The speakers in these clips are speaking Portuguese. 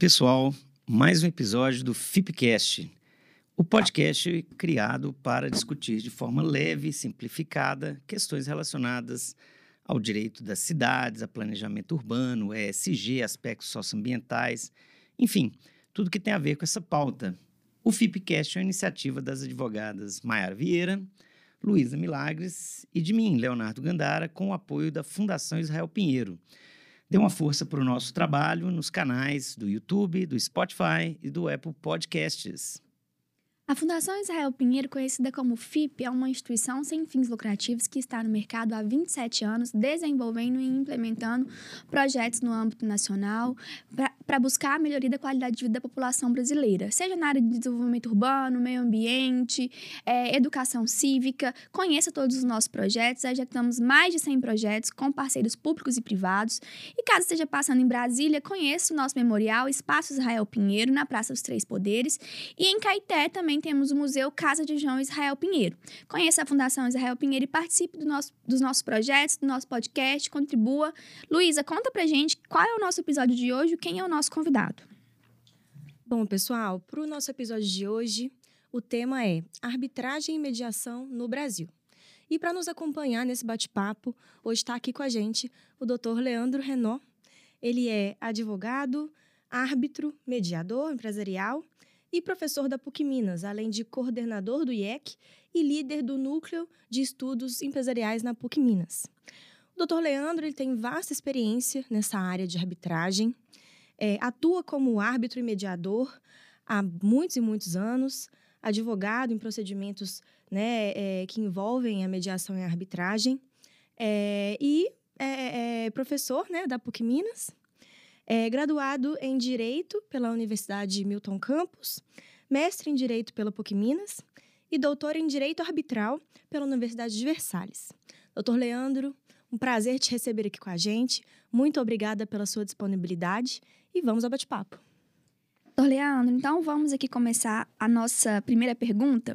pessoal, mais um episódio do FIPcast, o podcast criado para discutir de forma leve e simplificada questões relacionadas ao direito das cidades, a planejamento urbano, ESG, aspectos socioambientais, enfim, tudo que tem a ver com essa pauta. O FIPcast é uma iniciativa das advogadas Maiara Vieira, Luísa Milagres e de mim, Leonardo Gandara, com o apoio da Fundação Israel Pinheiro. Dê uma força para o nosso trabalho nos canais do YouTube, do Spotify e do Apple Podcasts. A Fundação Israel Pinheiro, conhecida como FIP, é uma instituição sem fins lucrativos que está no mercado há 27 anos, desenvolvendo e implementando projetos no âmbito nacional para buscar a melhoria da qualidade de vida da população brasileira, seja na área de desenvolvimento urbano, meio ambiente, é, educação cívica. Conheça todos os nossos projetos, temos mais de 100 projetos com parceiros públicos e privados. E caso esteja passando em Brasília, conheça o nosso memorial Espaço Israel Pinheiro, na Praça dos Três Poderes. E em Caeté também temos o Museu Casa de João Israel Pinheiro. Conheça a Fundação Israel Pinheiro e participe do nosso, dos nossos projetos, do nosso podcast, contribua. Luísa, conta pra gente qual é o nosso episódio de hoje quem é o nosso convidado. Bom, pessoal, para o nosso episódio de hoje, o tema é Arbitragem e Mediação no Brasil. E para nos acompanhar nesse bate-papo, hoje está aqui com a gente o Dr. Leandro Renault. Ele é advogado, árbitro, mediador empresarial e professor da PUC Minas, além de coordenador do IEC e líder do Núcleo de Estudos Empresariais na PUC Minas. O Dr. Leandro ele tem vasta experiência nessa área de arbitragem, é, atua como árbitro e mediador há muitos e muitos anos, advogado em procedimentos né, é, que envolvem a mediação e a arbitragem, é, e é, é, professor né, da PUC Minas é graduado em Direito pela Universidade Milton Campos, mestre em Direito pela PUC Minas e doutor em Direito Arbitral pela Universidade de Versalhes. Doutor Leandro, um prazer te receber aqui com a gente. Muito obrigada pela sua disponibilidade e vamos ao bate-papo. Doutor Leandro, então vamos aqui começar a nossa primeira pergunta.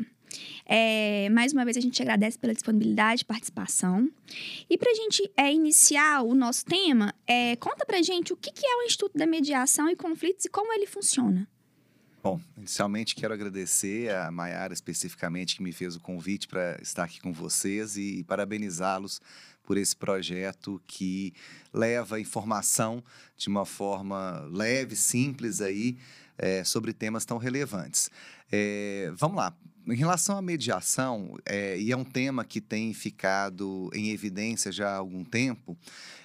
É, mais uma vez, a gente agradece pela disponibilidade e participação. E para a gente é, iniciar o nosso tema, é, conta para gente o que, que é o Instituto da Mediação e Conflitos e como ele funciona. Bom, inicialmente quero agradecer a Maiara especificamente que me fez o convite para estar aqui com vocês e parabenizá-los por esse projeto que leva informação de uma forma leve, simples aí, é, sobre temas tão relevantes. É, vamos lá. Em relação à mediação, é, e é um tema que tem ficado em evidência já há algum tempo,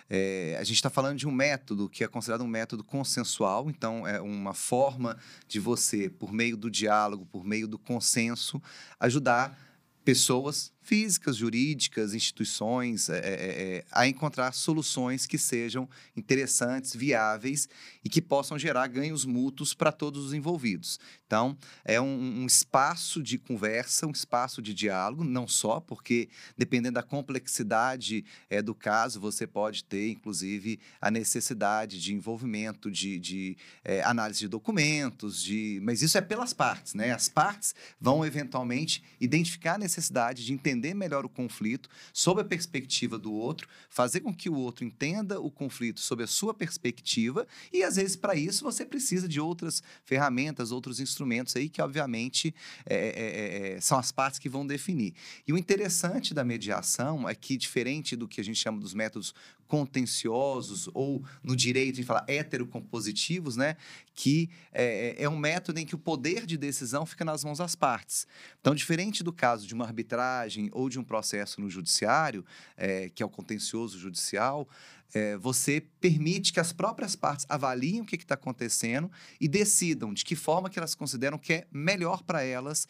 é, a gente está falando de um método que é considerado um método consensual, então é uma forma de você, por meio do diálogo, por meio do consenso, ajudar pessoas físicas, jurídicas, instituições, é, é, a encontrar soluções que sejam interessantes, viáveis e que possam gerar ganhos mútuos para todos os envolvidos. Então, é um, um, espaço de conversa, um espaço de diálogo, não só, porque dependendo da complexidade é, do caso, você pode ter, inclusive, a necessidade de envolvimento, de, de é, análise de documentos, de... mas isso é pelas partes, né? As partes vão, eventualmente, identificar a necessidade de entender entender melhor o conflito sob a perspectiva do outro, fazer com que o outro entenda o conflito sob a sua perspectiva e às vezes para isso você precisa de outras ferramentas, outros instrumentos aí que obviamente é, é, é, é, são as partes que vão definir. E o interessante da mediação é que diferente do que a gente chama dos métodos contenciosos ou no direito a gente fala heterocompositivos, né? Que é, é, é, um método em que o poder de decisão fica nas mãos das partes. Então, diferente do caso de uma arbitragem ou de um processo no judiciário, é, que é o contencioso judicial, é, você permite que as próprias partes avaliem o que está acontecendo e decidam de que forma que elas consideram que é melhor para elas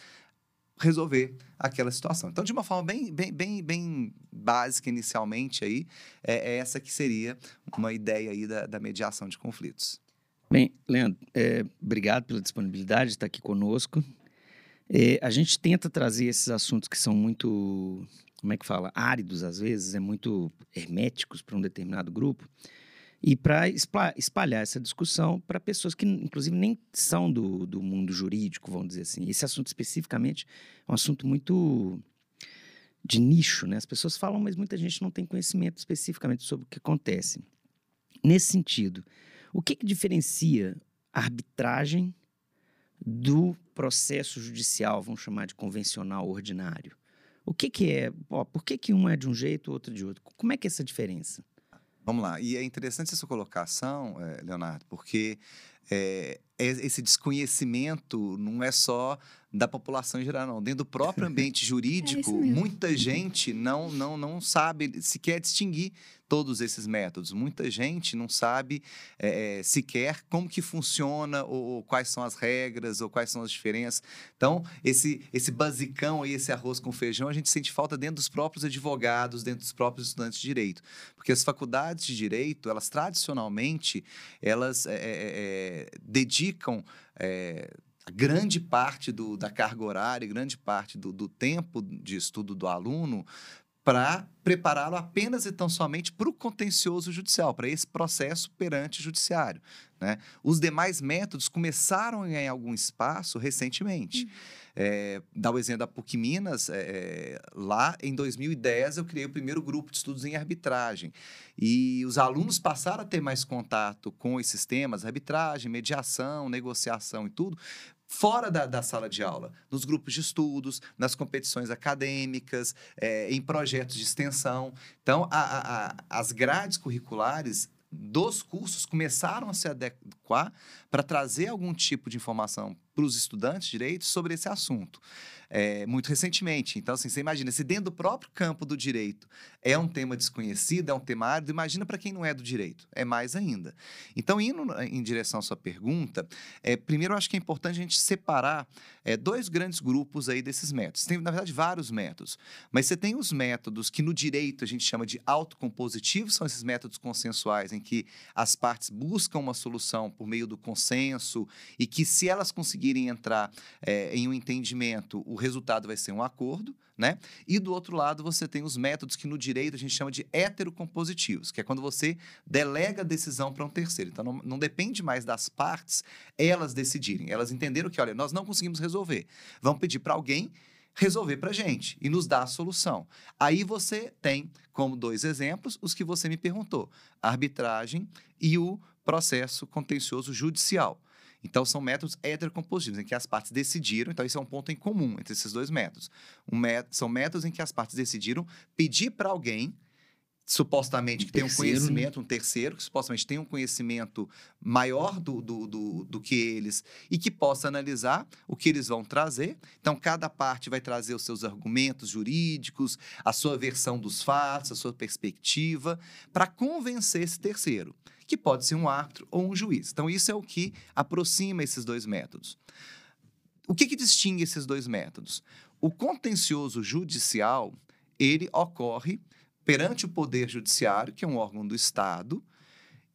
resolver aquela situação. Então, de uma forma bem, bem, bem, bem básica inicialmente aí, é, é essa que seria uma ideia aí da, da mediação de conflitos. Bem, Leandro, é, obrigado pela disponibilidade de estar aqui conosco. É, a gente tenta trazer esses assuntos que são muito, como é que fala, áridos às vezes, é muito herméticos para um determinado grupo, e para espalhar essa discussão para pessoas que, inclusive, nem são do, do mundo jurídico, vamos dizer assim. Esse assunto especificamente é um assunto muito de nicho, né? As pessoas falam, mas muita gente não tem conhecimento especificamente sobre o que acontece. Nesse sentido, o que, que diferencia arbitragem do processo judicial, vamos chamar de convencional ordinário? O que, que é? Ó, por que, que um é de um jeito, outro de outro? Como é que é essa diferença? Vamos lá. E é interessante essa colocação, eh, Leonardo, porque é, esse desconhecimento não é só da população em geral, não. Dentro do próprio ambiente jurídico, é muita gente não, não, não sabe sequer distinguir todos esses métodos. Muita gente não sabe é, sequer como que funciona, ou, ou, quais são as regras, ou quais são as diferenças. Então, esse, esse basicão aí, esse arroz com feijão, a gente sente falta dentro dos próprios advogados, dentro dos próprios estudantes de direito. Porque as faculdades de direito, elas tradicionalmente, elas é, é, dedicam grande parte do, da carga horária, grande parte do, do tempo de estudo do aluno para prepará-lo apenas e tão somente para o contencioso judicial, para esse processo perante o judiciário. Né? Os demais métodos começaram a ganhar algum espaço recentemente. Uhum. É, dá o exemplo da PUC Minas, é, lá em 2010 eu criei o primeiro grupo de estudos em arbitragem. E os alunos passaram a ter mais contato com esses temas, arbitragem, mediação, negociação e tudo, fora da, da, sala de aula, nos grupos de estudos, nas competições acadêmicas, é, em projetos de extensão. Então, a, a, as grades curriculares dos cursos começaram a se adequar para trazer algum tipo de informação para os estudantes de direito sobre esse assunto é, muito recentemente. Então, assim, você imagina, se dentro do próprio campo do direito é um tema desconhecido, é um tema árido, imagina para quem não é do direito, é mais ainda. Então, indo em direção à sua pergunta, é, primeiro eu acho que é importante a gente separar é, dois grandes grupos aí desses métodos. Tem, na verdade, vários métodos, mas você tem os métodos que no direito a gente chama de autocompositivos, são esses métodos consensuais em que as partes buscam uma solução por meio do consenso e que se elas conseguirem entrar é, em um entendimento, o resultado vai ser um acordo, né? E do outro lado, você tem os métodos que no direito a gente chama de heterocompositivos, que é quando você delega a decisão para um terceiro. Então, não, não, depende mais das partes elas decidirem. Elas entenderam que, olha, nós não conseguimos resolver. Vamos pedir para alguém resolver para a gente e nos dar a solução. Aí você tem, como dois exemplos, os que você me perguntou: a arbitragem e o processo contencioso judicial. Então, são métodos heterocompositivos, em que as partes decidiram, então, isso é um ponto em comum entre esses dois métodos. Um são métodos em que as partes decidiram pedir para alguém supostamente que tem um né? conhecimento, um terceiro, que supostamente tem um conhecimento maior do, do, do, do, que eles e que possa analisar o que eles vão trazer. Então, cada parte vai trazer os seus argumentos jurídicos, a sua versão dos fatos, a sua perspectiva, para convencer esse terceiro que pode ser um árbitro ou um juiz. Então, isso é o que aproxima esses dois métodos. O que, que distingue esses dois métodos? O contencioso judicial, ele ocorre perante o Poder Judiciário, que é um órgão do Estado,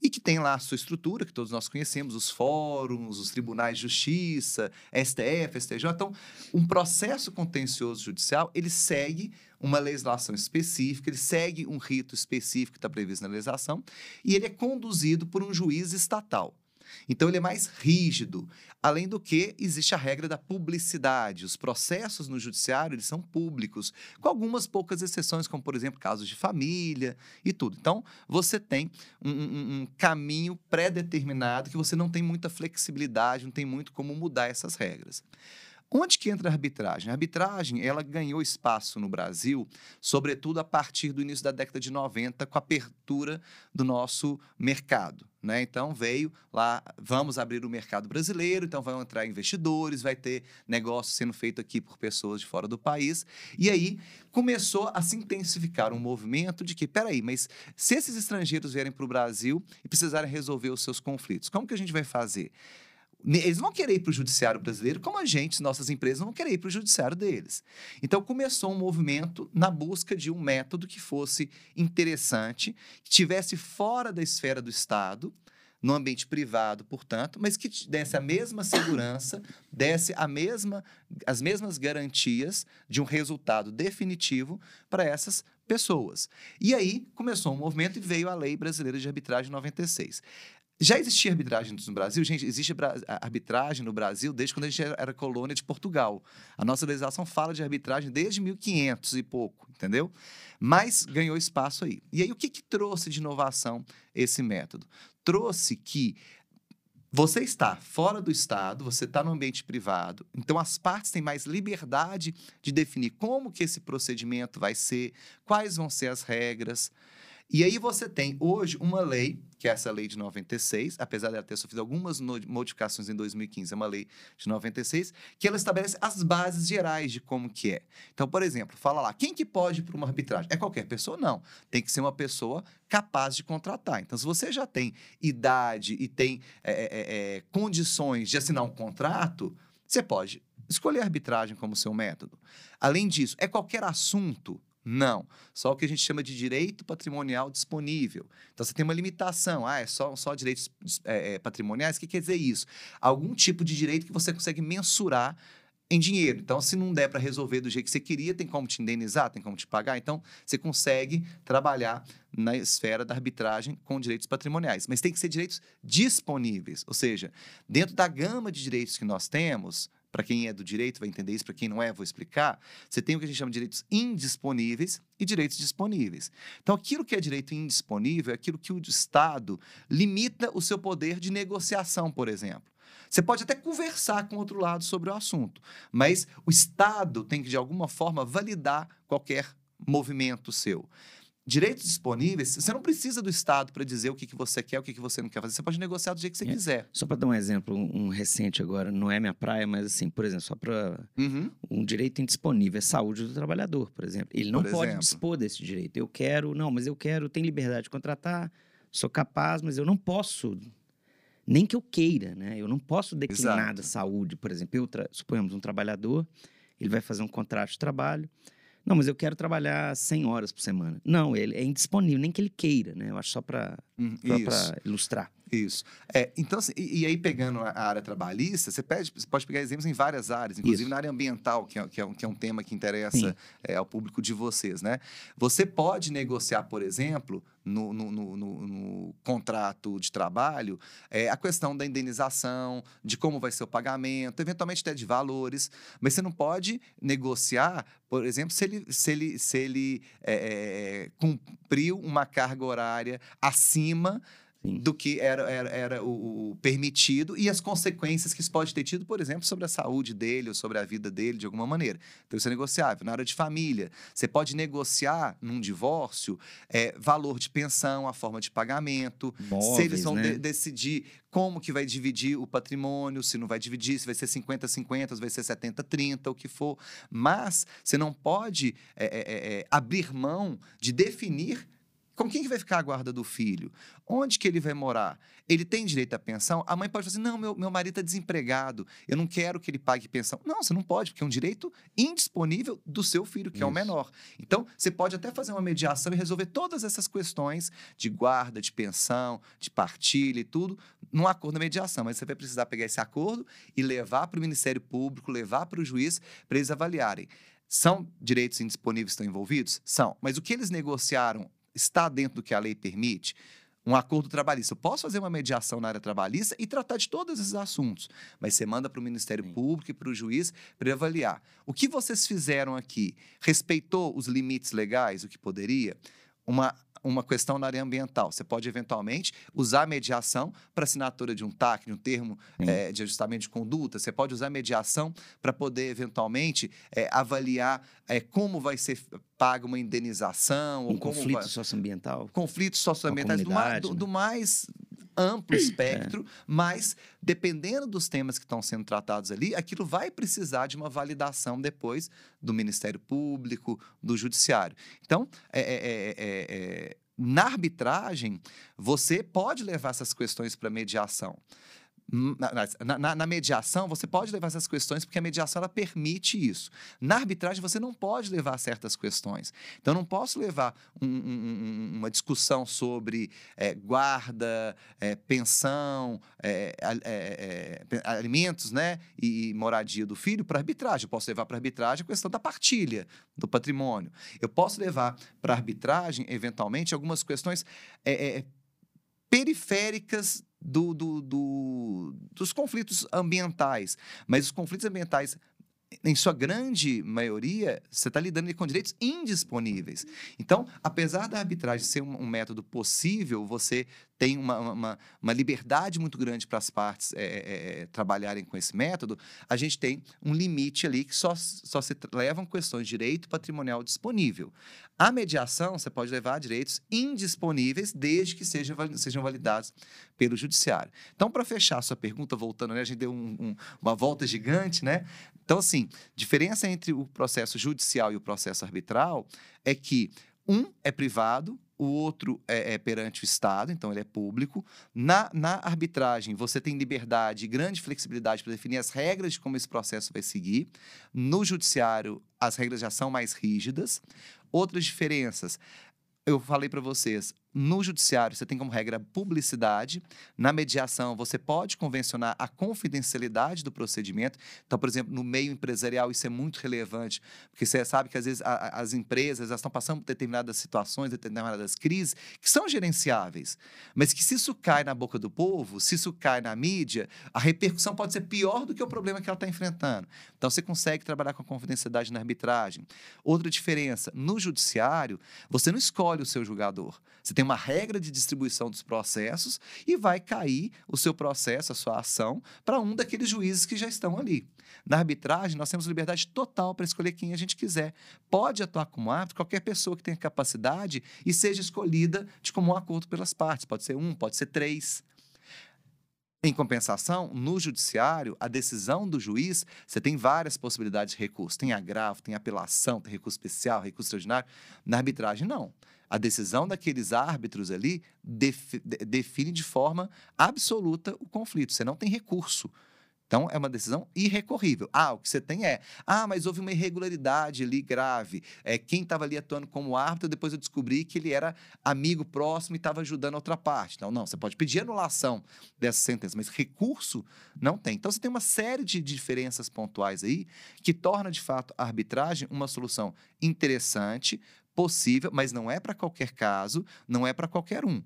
e que tem lá a sua estrutura, que todos nós conhecemos, os fóruns, os tribunais de justiça, STF, STJ. Então, um processo contencioso judicial, ele segue uma legislação específica, ele segue um rito específico que está previsto na legislação, e ele é conduzido por um juiz estatal. Então ele é mais rígido. Além do que, existe a regra da publicidade. Os processos no judiciário eles são públicos, com algumas poucas exceções, como por exemplo casos de família e tudo. Então você tem um, um, um caminho pré-determinado que você não tem muita flexibilidade, não tem muito como mudar essas regras. Onde que entra a arbitragem? A arbitragem, ela ganhou espaço no Brasil, sobretudo a partir do início da década de 90, com a abertura do nosso mercado. Né? Então veio lá, vamos abrir o mercado brasileiro, então vão entrar investidores, vai ter negócio sendo feito aqui por pessoas de fora do país. E aí começou a se intensificar um movimento de que, peraí, mas se esses estrangeiros vierem para o Brasil e precisarem resolver os seus conflitos, como que a gente vai fazer? Eles vão querer ir para o judiciário brasileiro, como a gente, nossas empresas, vão querer ir para o judiciário deles. Então, começou um movimento na busca de um método que fosse interessante, que tivesse fora da esfera do Estado, no ambiente privado, portanto, mas que desse a mesma segurança, desse a mesma, as mesmas garantias de um resultado definitivo para essas pessoas. E aí começou um movimento e veio a Lei Brasileira de Arbitragem 96. Já existia arbitragem no Brasil? Gente, existe arbitragem no Brasil desde quando a gente era colônia de Portugal. A nossa legislação fala de arbitragem desde 1500 e pouco, entendeu? Mas ganhou espaço aí. E aí, o que, que trouxe de inovação esse método? Trouxe que Você está fora do Estado, você está no ambiente privado, então as partes têm mais liberdade de definir como que esse procedimento vai ser, quais vão ser as regras. E aí você tem hoje uma lei, que é essa lei de 96, apesar dela ter sofrido algumas modificações em 2015, é uma lei de 96, que ela estabelece as bases gerais de como que é. Então, por exemplo, fala lá, quem que pode ir para uma arbitragem? É qualquer pessoa? Não. Tem que ser uma pessoa capaz de contratar. Então, se você já tem idade e tem é, é, é, condições de assinar um contrato, você pode escolher a arbitragem como seu método. Além disso, é qualquer assunto não. Só o que a gente chama de direito patrimonial disponível. Então, você tem uma limitação. Ah, é só, só direitos é, é, patrimoniais? O que quer dizer isso? Algum tipo de direito que você consegue mensurar em dinheiro. Então, se não der para resolver do jeito que você queria, tem como te indenizar, tem como te pagar. Então, você consegue trabalhar na esfera da arbitragem com direitos patrimoniais. Mas tem que ser direitos disponíveis. Ou seja, dentro da gama de direitos que nós temos, para quem é do direito vai entender isso, para quem não é, vou explicar. Você tem o que a gente chama de direitos indisponíveis e direitos disponíveis. Então, aquilo que é direito indisponível é aquilo que o Estado limita o seu poder de negociação, por exemplo. Você pode até conversar com o outro lado sobre o assunto, mas o Estado tem que, de alguma forma, validar qualquer movimento seu direitos disponíveis, você não precisa do Estado para dizer o que, que você quer, o que, que você não quer fazer. Você pode negociar do jeito que você é. quiser. Só para dar um exemplo, um, recente agora, não é minha praia, mas assim, por exemplo, só para uhum. um direito indisponível, é saúde do trabalhador, por exemplo. Ele não por pode exemplo. dispor desse direito. Eu quero, não, mas eu quero, tenho liberdade de contratar, sou capaz, mas eu não posso nem que eu queira, né? Eu não posso declinar Exato. da saúde, por exemplo. Eu suponhamos um trabalhador, ele vai fazer um contrato de trabalho, não, mas eu quero trabalhar 100 horas por semana. Não, ele é indisponível, nem que ele queira, né? Eu acho só para hum, ilustrar. Isso. É, então, assim, e, e, aí, pegando a área trabalhista, você, pede, você pode pegar exemplos em várias áreas, inclusive Isso. na área ambiental, que é, que é, um, que é um tema que interessa é, ao público de vocês, né? Você pode negociar, por exemplo, no, no, no, no contrato de trabalho, é, a questão da indenização, de como vai ser o pagamento, eventualmente até de valores, mas você não pode negociar, por exemplo, se ele, se ele, se ele é, cumpriu uma carga horária acima do que era, era, era o, o, permitido e as consequências que isso pode ter tido, por exemplo, sobre a saúde dele ou sobre a vida dele, de alguma maneira. Então, isso é negociável. Na área de família, você pode negociar num divórcio é, valor de pensão, a forma de pagamento, Móveis, se eles vão né? de decidir como que vai dividir o patrimônio, se não vai dividir, se vai ser 50-50, se vai ser 70-30, o que for. Mas você não pode é, é, é, abrir mão de definir com quem que vai ficar a guarda do filho? Onde que ele vai morar? Ele tem direito à pensão? A mãe pode falar assim, não, meu, meu marido está desempregado, eu não quero que ele pague pensão. Não, você não pode, porque é um direito indisponível do seu filho, que Isso. é o menor. Então, você pode até fazer uma mediação e resolver todas essas questões de guarda, de pensão, de partilha e tudo, num acordo da mediação. Mas você vai precisar pegar esse acordo e levar para o Ministério Público, levar para o juiz, para eles avaliarem. São direitos indisponíveis que estão envolvidos? São. Mas o que eles negociaram está dentro do que a lei permite, um acordo trabalhista. Eu posso fazer uma mediação na área trabalhista e tratar de todos esses assuntos, mas você manda para o Ministério Sim. Público e para o juiz para avaliar. O que vocês fizeram aqui respeitou os limites legais, o que poderia? Uma uma questão na área ambiental. Você pode, eventualmente, usar a mediação para assinatura de um TAC, de um termo é, de ajustamento de conduta. Você pode usar a mediação para poder, eventualmente, é, avaliar é, como vai ser paga uma indenização. Um ou conflito vai... socioambiental. Conflitos socioambientais do, mais, do, do mais amplo espectro, é. mas dependendo dos temas que estão sendo tratados ali, aquilo vai precisar de uma validação depois do Ministério Público, do Judiciário. Então, é, é, é na arbitragem, você pode levar essas questões para mediação. Hum, na, na, na, mediação, você pode levar essas questões porque a mediação ela permite isso. Na arbitragem, você não pode levar certas questões. Então, eu não posso levar um, um, uma discussão sobre é, guarda, é, pensão, é, alimentos né, e, e moradia do filho para arbitragem. Eu posso levar para arbitragem a questão da partilha do patrimônio. Eu posso levar para arbitragem, eventualmente, algumas questões periféricas do, do, do, dos conflitos ambientais. Mas os conflitos ambientais em sua grande maioria, você está lidando com direitos indisponíveis. Então, apesar da arbitragem ser um, um método possível, você tem uma, uma, uma liberdade muito grande para as partes é, é, trabalharem com esse método, a gente tem um limite ali que só, só se levam questões de direito patrimonial disponível. A mediação, você pode levar direitos indisponíveis desde que sejam, sejam validados pelo judiciário. Então, para fechar a sua pergunta, voltando, né, a gente deu um, um, uma volta gigante, né? Então, assim, diferença entre o processo judicial e o processo arbitral é que um é privado, o outro é, é, perante o Estado, então ele é público. Na, na arbitragem, você tem liberdade e grande flexibilidade para definir as regras de como esse processo vai seguir. No judiciário, as regras já são mais rígidas. Outras diferenças, eu falei para vocês, no judiciário, você tem como regra publicidade. Na mediação, você pode convencionar a confidencialidade do procedimento. Então, por exemplo, no meio empresarial, isso é muito relevante, porque você sabe que às vezes a, as empresas estão passando por determinadas situações, determinadas crises, que são gerenciáveis. Mas que se isso cai na boca do povo, se isso cai na mídia, a repercussão pode ser pior do que o problema que ela está enfrentando. Então, você consegue trabalhar com a confidencialidade na arbitragem. Outra diferença, no judiciário, você não escolhe o seu julgador. Você tem uma regra de distribuição dos processos e vai cair o seu processo, a sua ação, para um daqueles juízes que já estão ali. Na arbitragem, nós temos liberdade total para escolher quem a gente quiser. Pode atuar como árbitro qualquer pessoa que tenha capacidade e seja escolhida de comum acordo pelas partes. Pode ser um, pode ser três. Em compensação, no judiciário, a decisão do juiz, você tem várias possibilidades de recurso. Tem agravo, tem apelação, tem recurso especial, recurso extraordinário. Na arbitragem, não. A decisão daqueles árbitros ali defi define de forma absoluta o conflito. Você não tem recurso. Então, é uma decisão irrecorrível. Ah, o que você tem é, ah, mas houve uma irregularidade ali grave. É, quem estava ali atuando como árbitro, depois eu descobri que ele era amigo próximo e estava ajudando a outra parte. Então, não, você pode pedir anulação dessa sentença, mas recurso não tem. Então, você tem uma série de diferenças pontuais aí que torna, de fato, a arbitragem uma solução interessante, possível, mas não é para qualquer caso, não é para qualquer um.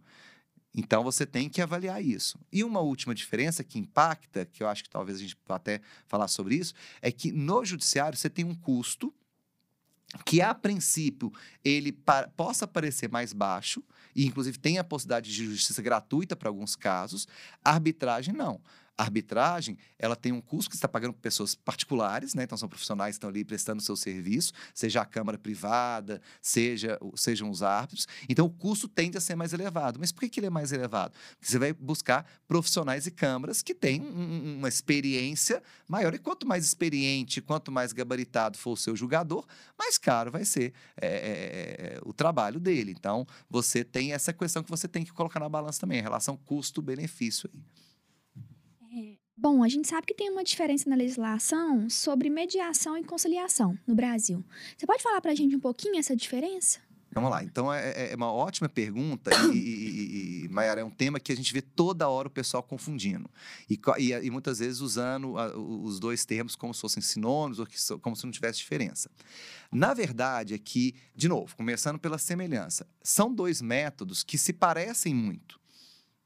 Então você tem que avaliar isso. E uma última diferença que impacta, que eu acho que talvez a gente até falar sobre isso, é que no judiciário você tem um custo que a princípio ele possa parecer mais baixo e inclusive tem a possibilidade de justiça gratuita para alguns casos, arbitragem não. A arbitragem, ela tem um custo que está pagando para pessoas particulares, né? Então, são profissionais que estão ali prestando seu serviço, seja a Câmara privada, seja, sejam os árbitros. Então, o custo tende a ser mais elevado. Mas por que, que ele é mais elevado? Porque você vai buscar profissionais e câmaras que têm um, uma experiência maior. E quanto mais experiente, quanto mais gabaritado for o seu julgador, mais caro vai ser é, é, o trabalho dele. Então, você tem essa questão que você tem que colocar na balança também, a relação custo-benefício aí. Bom, a gente sabe que tem uma diferença na legislação sobre mediação e conciliação no Brasil. Você pode falar para a gente um pouquinho essa diferença? Vamos lá. Então, é, é, é uma ótima pergunta e, e, e, é um tema que a gente vê toda hora o pessoal confundindo. E, e, e muitas vezes usando a, os dois termos como se fossem sinônimos ou como se não tivesse diferença. Na verdade, é que, de novo, começando pela semelhança, são dois métodos que se parecem muito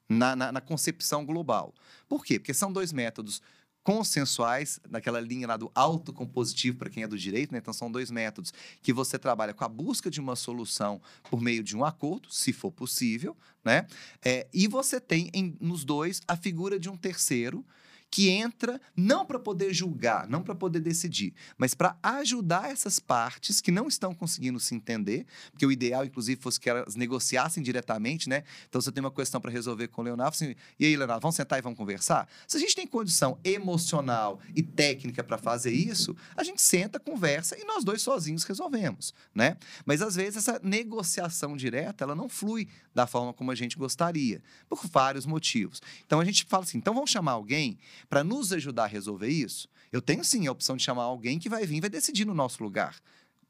na, na, na concepção global. Por quê? Porque são dois métodos consensuais, naquela linha lá do autocompositivo para quem é do direito, né? Então são dois métodos que você trabalha com a busca de uma solução por meio de um acordo, se for possível, né? É, e você tem em, nos dois a figura de um terceiro que entra não para poder julgar, não para poder decidir, mas para ajudar essas partes que não estão conseguindo se entender, porque o ideal, inclusive, fosse que elas negociassem diretamente, né? Então, você tem uma questão para resolver com o Leonardo, assim, e aí, Leonardo, vamos sentar e vamos conversar? Se a gente tem condição emocional e técnica para fazer isso, a gente senta, conversa e nós dois sozinhos resolvemos, né? Mas, às vezes, essa negociação direta, ela não flui da forma como a gente gostaria, por vários motivos. Então, a gente fala assim, então vamos chamar alguém para nos ajudar a resolver isso, eu tenho sim a opção de chamar alguém que vai vir e vai decidir no nosso lugar.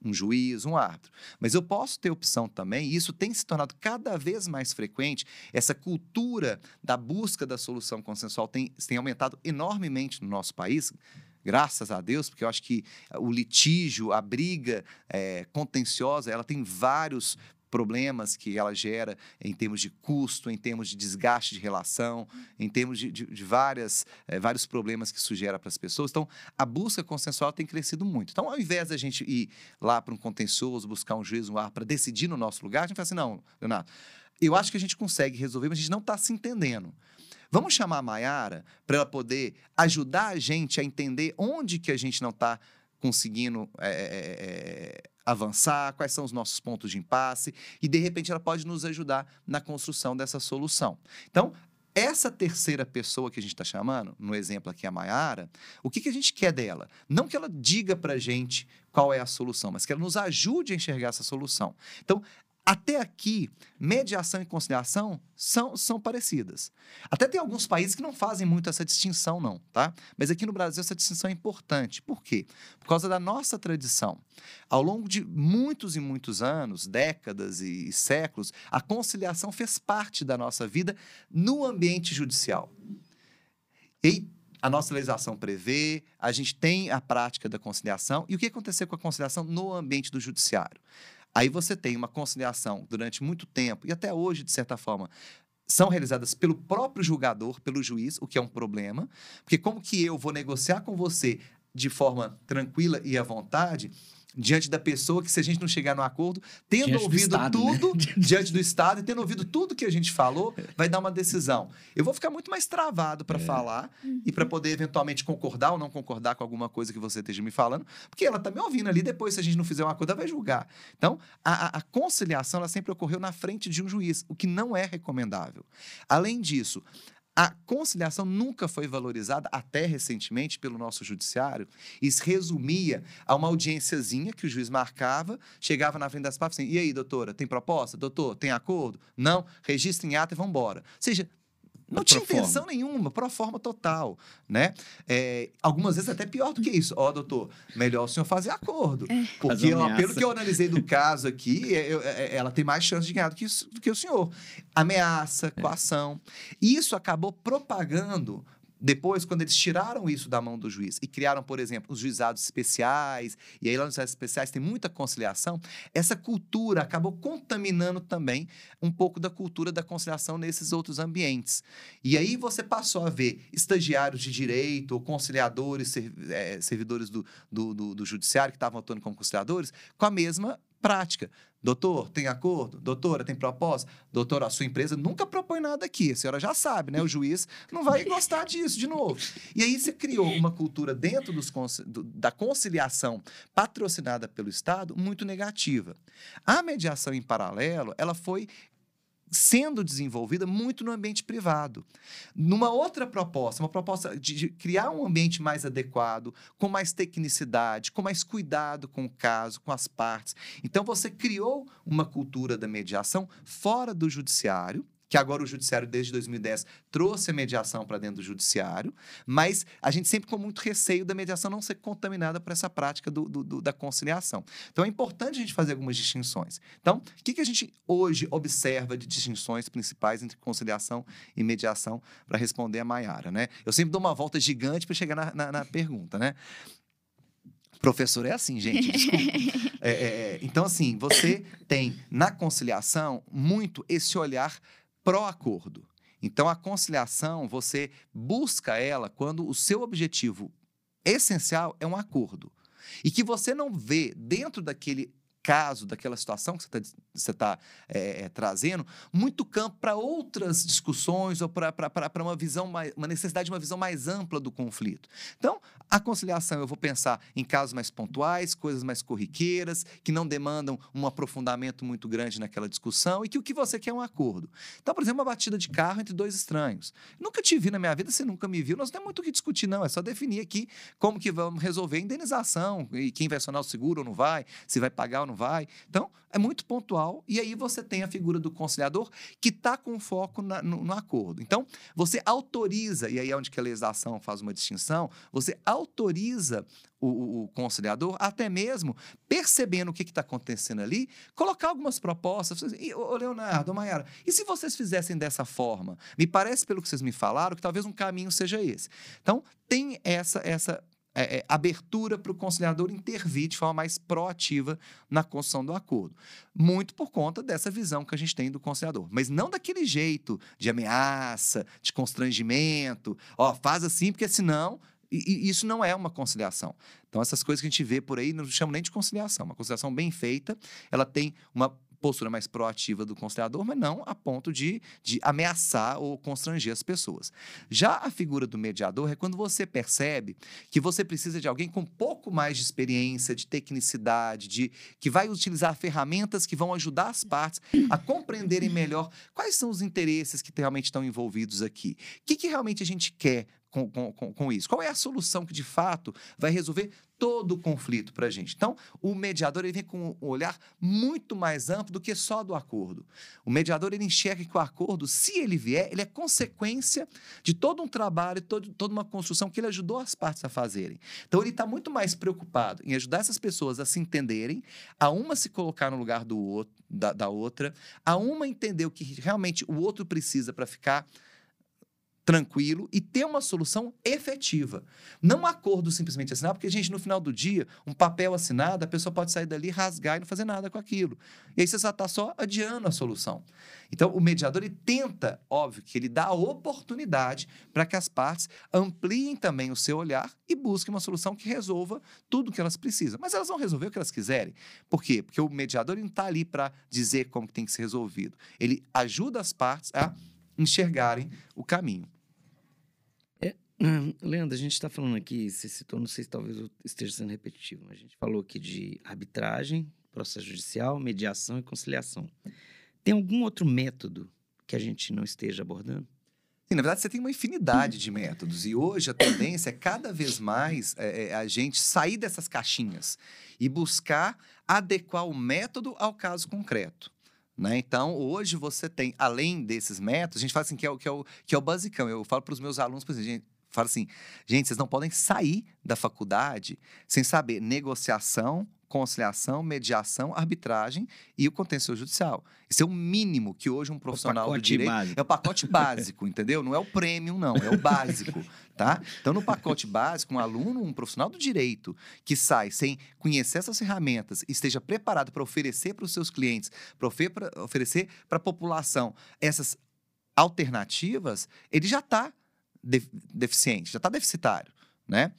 Um juiz, um árbitro. Mas eu posso ter opção também, e isso tem se tornado cada vez mais frequente, essa cultura da busca da solução consensual tem, tem aumentado enormemente no nosso país graças a Deus, porque eu acho que o litígio, a briga é, contenciosa, ela tem vários problemas que ela gera em termos de custo, em termos de desgaste de relação, em termos de, de, de várias, é, vários problemas que isso gera para as pessoas. Então, a busca consensual tem crescido muito. Então, ao invés da gente ir lá para um contencioso, buscar um juiz, um ar para decidir no nosso lugar, a gente fala assim: não, Leonardo, eu acho que a gente consegue resolver, mas a gente não está se entendendo. Vamos chamar a Maiara para ela poder ajudar a gente a entender onde que a gente não está conseguindo é, é, avançar, quais são os nossos pontos de impasse, e de repente ela pode nos ajudar na construção dessa solução. Então, essa terceira pessoa que a gente está chamando, no exemplo aqui a Maiara, o que, que a gente quer dela? Não que ela diga para a gente qual é a solução, mas que ela nos ajude a enxergar essa solução. Então, até aqui, mediação e conciliação são, são parecidas. Até tem alguns países que não fazem muito essa distinção, não, tá? Mas aqui no Brasil essa distinção é importante. Por quê? Por causa da nossa tradição. Ao longo de muitos e muitos anos, décadas e, e séculos, a conciliação fez parte da nossa vida no ambiente judicial. E a nossa legislação prevê, a gente tem a prática da conciliação. E o que aconteceu com a conciliação no ambiente do judiciário? Aí você tem uma conciliação durante muito tempo, e até hoje, de certa forma, são realizadas pelo próprio julgador, pelo juiz, o que é um problema, porque como que eu vou negociar com você de forma tranquila e à vontade diante da pessoa que se a gente não chegar no acordo, tendo diante ouvido estado, né? tudo né? diante do Estado e tendo ouvido tudo que a gente falou, vai dar uma decisão. Eu vou ficar muito mais travado para é. falar uhum. e para poder eventualmente concordar ou não concordar com alguma coisa que você esteja me falando, porque ela está me ouvindo ali, depois se a gente não fizer um acordo, ela vai julgar. Então, a, a conciliação ela sempre ocorreu na frente de um juiz, o que não é recomendável. Além disso, a conciliação nunca foi valorizada, até recentemente, pelo nosso judiciário. Isso resumia a uma audiênciazinha que o juiz marcava, chegava na frente das partes e assim, e aí, doutora, tem proposta? Doutor, tem acordo? Não? Registra em ata e vamos embora. Ou seja, não tinha intenção nenhuma, pro forma total, né? É, algumas vezes até pior do que isso. Ó, oh, doutor, melhor o senhor fazer acordo. É. Porque, ó, pelo que eu analisei do caso aqui, é, eu, é, ela tem mais chance de ganhar do que, do que o senhor. Ameaça, coação. Isso acabou propagando depois, quando eles tiraram isso da mão do juiz e criaram, por exemplo, os juizados especiais, e aí lá nos juizados especiais tem muita conciliação, essa cultura acabou contaminando também um pouco da cultura da conciliação nesses outros ambientes. E aí você passou a ver estagiários de direito, ou conciliadores, é, servidores do, do, do, do judiciário que estavam atuando como conciliadores, com a mesma prática. Doutor, tem acordo? Doutora, tem proposta? Doutora, a sua empresa nunca propõe nada aqui. A senhora já sabe, né? O juiz não vai gostar disso de novo. E aí você criou uma cultura dentro dos, do, da conciliação patrocinada pelo Estado muito negativa. A mediação em paralelo, ela foi sendo desenvolvida muito no ambiente privado. Numa outra proposta, uma proposta de, criar um ambiente mais adequado, com mais tecnicidade, com mais cuidado com o caso, com as partes. Então, você criou uma cultura da mediação fora do judiciário, que agora o judiciário, desde 2010, trouxe a mediação para dentro do judiciário, mas a gente sempre com muito receio da mediação não ser contaminada por essa prática do, do, do, da conciliação. Então é importante a gente fazer algumas distinções. Então, o que, que a gente hoje observa de distinções principais entre conciliação e mediação para responder a Maiara, né? Eu sempre dou uma volta gigante para chegar na, na, na pergunta, né? Professor é assim, gente, desculpa. É, é, é, então, assim, você tem na conciliação muito esse olhar pró-acordo. Então, a conciliação, você busca ela quando o seu objetivo essencial é um acordo. E que você não vê dentro daquele caso, daquela situação que você está tá, é, é, trazendo, muito campo para outras discussões ou para uma visão mais, uma necessidade de uma visão mais ampla do conflito. Então, a conciliação, eu vou pensar em casos mais pontuais, coisas mais corriqueiras, que não demandam um aprofundamento muito grande naquela discussão e que o que você quer é um acordo. Então, por exemplo, uma batida de carro entre dois estranhos. Nunca te vi na minha vida, você nunca me viu, nós não temos muito o que discutir, não. É só definir aqui como que vamos resolver a indenização e quem vai acionar o seguro ou não vai, se vai pagar ou não vai. Então, é muito pontual e aí você tem a figura do conciliador que está com foco na, no, no, acordo. Então, você autoriza, e aí é onde que a legislação faz uma distinção, você autoriza o, o, o conciliador, até mesmo percebendo o que está acontecendo ali, colocar algumas propostas. E, ô, Leonardo, ô, Mayara, e se vocês fizessem dessa forma? Me parece, pelo que vocês me falaram, que talvez um caminho seja esse. Então, tem essa, essa é, é, abertura para o conciliador intervir de forma mais proativa na construção do acordo. Muito por conta dessa visão que a gente tem do conciliador. Mas não daquele jeito de ameaça, de constrangimento. Ó, faz assim, porque senão. E, e isso não é uma conciliação. Então, essas coisas que a gente vê por aí não chamam nem de conciliação. Uma conciliação bem feita, ela tem uma postura mais proativa do conciliador, mas não a ponto de, de ameaçar ou constranger as pessoas. Já a figura do mediador é quando você percebe que você precisa de alguém com pouco mais de experiência, de tecnicidade, de que vai utilizar ferramentas que vão ajudar as partes a compreenderem melhor quais são os interesses que realmente estão envolvidos aqui. O que, que realmente a gente quer com, com, com, isso? Qual é a solução que de fato vai resolver todo o conflito para a gente? Então, o mediador ele vem com um olhar muito mais amplo do que só do acordo. O mediador ele enxerga que o acordo, se ele vier, ele é consequência de todo um trabalho, todo, toda uma construção que ele ajudou as partes a fazerem. Então, ele está muito mais preocupado em ajudar essas pessoas a se entenderem, a uma se colocar no lugar do outro, da, da outra, a uma entender o que realmente o outro precisa para ficar tranquilo e ter uma solução efetiva. Não acordo simplesmente assinar, porque, gente, no final do dia, um papel assinado, a pessoa pode sair dali, rasgar e não fazer nada com aquilo. E aí você está só adiando a solução. Então, o mediador ele tenta, óbvio, que ele dá a oportunidade para que as partes ampliem também o seu olhar e busquem uma solução que resolva tudo o que elas precisam. Mas elas vão resolver o que elas quiserem. Por quê? Porque o mediador não está ali para dizer como tem que ser resolvido. Ele ajuda as partes a enxergarem o caminho. É, hum, Leandro, a gente está falando aqui, você citou, não sei se talvez eu esteja sendo repetitivo, mas a gente falou aqui de arbitragem, processo judicial, mediação e conciliação. Tem algum outro método que a gente não esteja abordando? Sim, na verdade, você tem uma infinidade de métodos. E hoje a tendência é cada vez mais é, é, a gente sair dessas caixinhas e buscar adequar o método ao caso concreto. Né? Então, hoje você tem, além desses métodos, a gente fala assim que é o, que é o, que é o basicão. Eu falo para os meus alunos, por exemplo, gente, falo assim, gente, vocês não podem sair da faculdade sem saber negociação, conciliação, mediação, arbitragem e o contencioso judicial. Isso é o mínimo que hoje um profissional do direito básico. é o pacote básico, entendeu? Não é o premium não, é o básico, tá? Então no pacote básico, um aluno, um profissional do direito que sai sem conhecer essas ferramentas e esteja preparado para oferecer para os seus clientes, para oferecer para a população essas alternativas, ele já está deficiente, já está deficitário, né?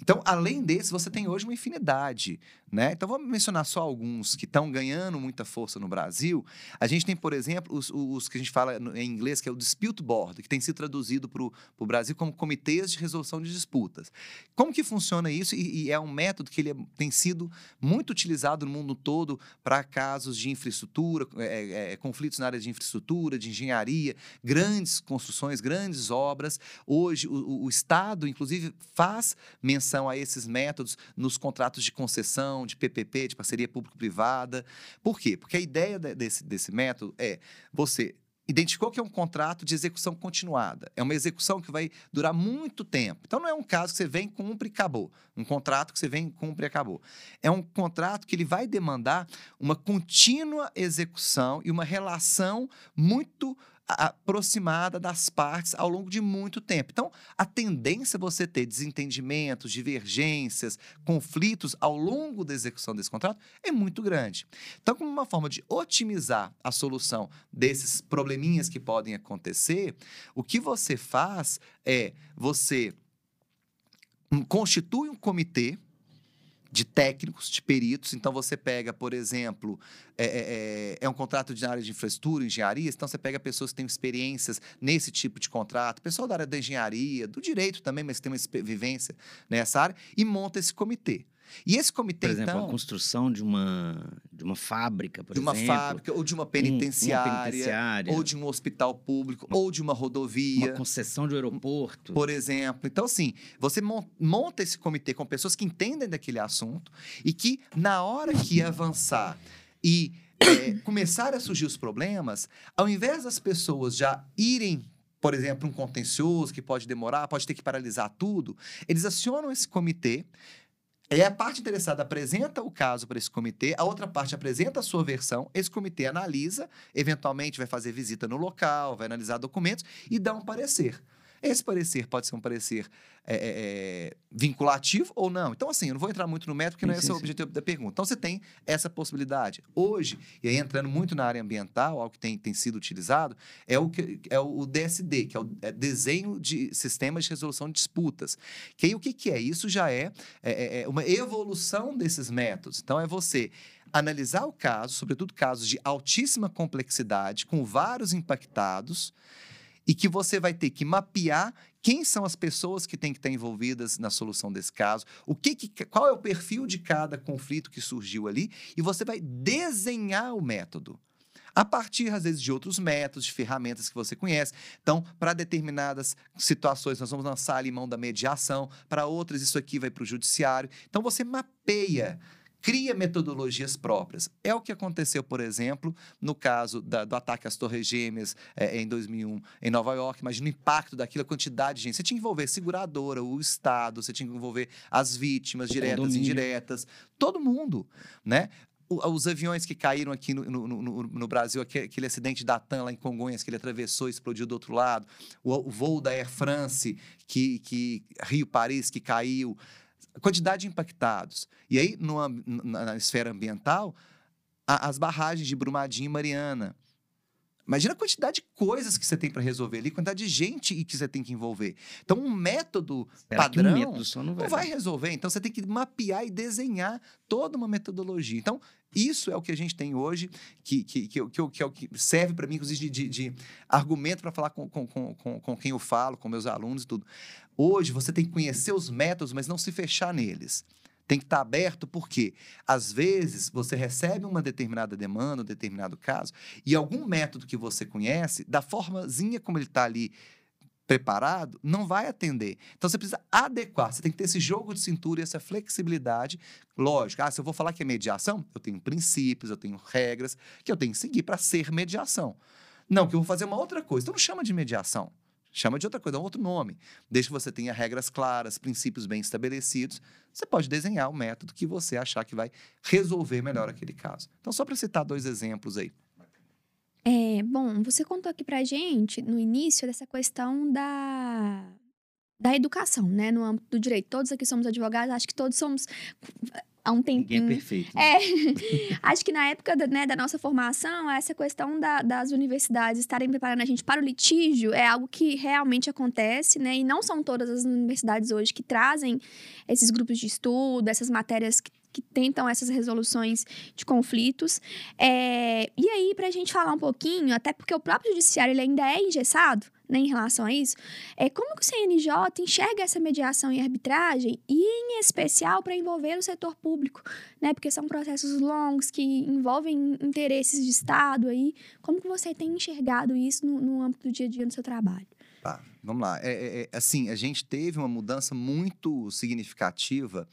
Então, além desse, você tem hoje uma infinidade né? Então, vamos mencionar só alguns que estão ganhando muita força no Brasil. A gente tem, por exemplo, os, os que a gente fala em inglês, que é o Dispute Board, que tem sido traduzido para o Brasil como comitês de resolução de disputas. Como que funciona isso? E, e é um método que ele é, tem sido muito utilizado no mundo todo para casos de infraestrutura, é, é, é, conflitos na área de infraestrutura, de engenharia, grandes construções, grandes obras. Hoje, o, o Estado, inclusive, faz menção a esses métodos nos contratos de concessão, de PPP, de parceria público-privada. Por quê? Porque a ideia desse, desse método é você identificou que é um contrato de execução continuada. É uma execução que vai durar muito tempo. Então, não é um caso que você vem, cumpre e acabou. Um contrato que você vem, cumpre e acabou. É um contrato que ele vai demandar uma contínua execução e uma relação muito aproximada das partes ao longo de muito tempo. Então, a tendência é você ter desentendimentos, divergências, conflitos ao longo da execução desse contrato é muito grande. Então, como uma forma de otimizar a solução desses probleminhas que podem acontecer, o que você faz é você constitui um comitê de técnicos, de peritos. Então, você pega, por exemplo, é, é, é, é, um contrato de área de infraestrutura, engenharia. Então, você pega pessoas que têm experiências nesse tipo de contrato, pessoal da área da engenharia, do direito também, mas que tem uma vivência nessa área, e monta esse comitê. E esse comitê, por exemplo, então, a construção de uma de uma fábrica, por de uma exemplo, fábrica ou de uma penitenciária, uma penitenciária, ou de um hospital público, uma, ou de uma rodovia, uma concessão de aeroporto, por exemplo. Então, assim, você monta esse comitê com pessoas que entendem daquele assunto e que na hora que avançar e é, começar a surgir os problemas, ao invés das pessoas já irem por exemplo, um contencioso que pode demorar, pode ter que paralisar tudo, eles acionam esse comitê e a parte interessada apresenta o caso para esse comitê, a outra parte apresenta a sua versão, esse comitê analisa, eventualmente vai fazer visita no local, vai analisar documentos e dá um parecer. Esse parecer pode ser um parecer é, é, é vinculativo ou não. Então, assim, eu não vou entrar muito no método, porque não é esse o objetivo da pergunta. Então, você tem essa possibilidade. Hoje, e aí entrando muito na área ambiental, algo que tem, tem sido utilizado, é o, que, é o DSD, que é o é Desenho de Sistemas de Resolução de Disputas. Que aí, o que, que é? Isso já é, é, é uma evolução desses métodos. Então, é você analisar o caso, sobretudo casos de altíssima complexidade, com vários impactados, e que você vai ter que mapear quem são as pessoas que têm que estar envolvidas na solução desse caso, o que, que qual é o perfil de cada conflito que surgiu ali, e você vai desenhar o método a partir, às vezes, de outros métodos, de ferramentas que você conhece. Então, para determinadas situações, nós vamos lançar ali mão da mediação, para outras, isso aqui vai para o judiciário. Então, você mapeia cria metodologias próprias. É o que aconteceu, por exemplo, no caso da, do ataque às Torres Gêmeas é, em 2001 em Nova York. Imagina o impacto daquilo, a quantidade de gente. Você tinha que envolver a seguradora, o Estado, você tinha que envolver as vítimas diretas e indiretas, todo mundo, né? os aviões que caíram aqui no, no, no, no, Brasil, aquele, aquele acidente da TAM lá em Congonhas, que ele atravessou e explodiu do outro lado, o, o voo da Air France, que, que Rio-Paris, que caiu, a quantidade de impactados. E aí, no, na, na esfera ambiental, a, as barragens de Brumadinho e Mariana. Imagina a quantidade de coisas que você tem para resolver ali, quantidade de gente que você tem que envolver. Então, um método Espera padrão um método não vai, não vai resolver. Então, você tem que mapear e desenhar toda uma metodologia. Então, isso é o que a gente tem hoje, que, que, que, que, que é o que serve para mim, inclusive, de, de, de argumento para falar com, com, com, com quem eu falo, com meus alunos e tudo. Hoje, você tem que conhecer os métodos, mas não se fechar neles tem que estar aberto, porque às vezes você recebe uma determinada demanda, um determinado caso, e algum método que você conhece, da formazinha como ele está ali preparado, não vai atender. Então você precisa adequar, você tem que ter esse jogo de cintura e essa flexibilidade. Lógico, ah, se eu vou falar que é mediação, eu tenho princípios, eu tenho regras que eu tenho que seguir para ser mediação. Não, que eu vou fazer uma outra coisa. Então não chama de mediação. Chama de outra coisa, é um outro nome. Desde que você tenha regras claras, princípios bem estabelecidos, você pode desenhar o método que você achar que vai resolver melhor aquele caso. Então, só para citar dois exemplos aí. É, bom, você contou aqui pra gente, no início, dessa questão da, da educação, né? No âmbito do direito. Todos aqui somos advogados, acho que todos somos há um tempinho. Ninguém é perfeito. Né? É. Acho que na época da, né, da nossa formação, essa questão da, das universidades estarem preparando a gente para o litígio é algo que realmente acontece, né? E não são todas as universidades hoje que trazem esses grupos de estudo, essas matérias que que tentam essas resoluções de conflitos. É, e aí, para a gente falar um pouquinho, até porque o próprio judiciário ele ainda é engessado né, em relação a isso, é como que o CNJ enxerga essa mediação e arbitragem, e em especial para envolver o setor público, né? Porque são processos longos que envolvem interesses de Estado aí. Como que você tem enxergado isso no, no âmbito do dia a dia do seu trabalho? Tá, vamos lá. É, é, é assim, a gente teve uma mudança muito significativa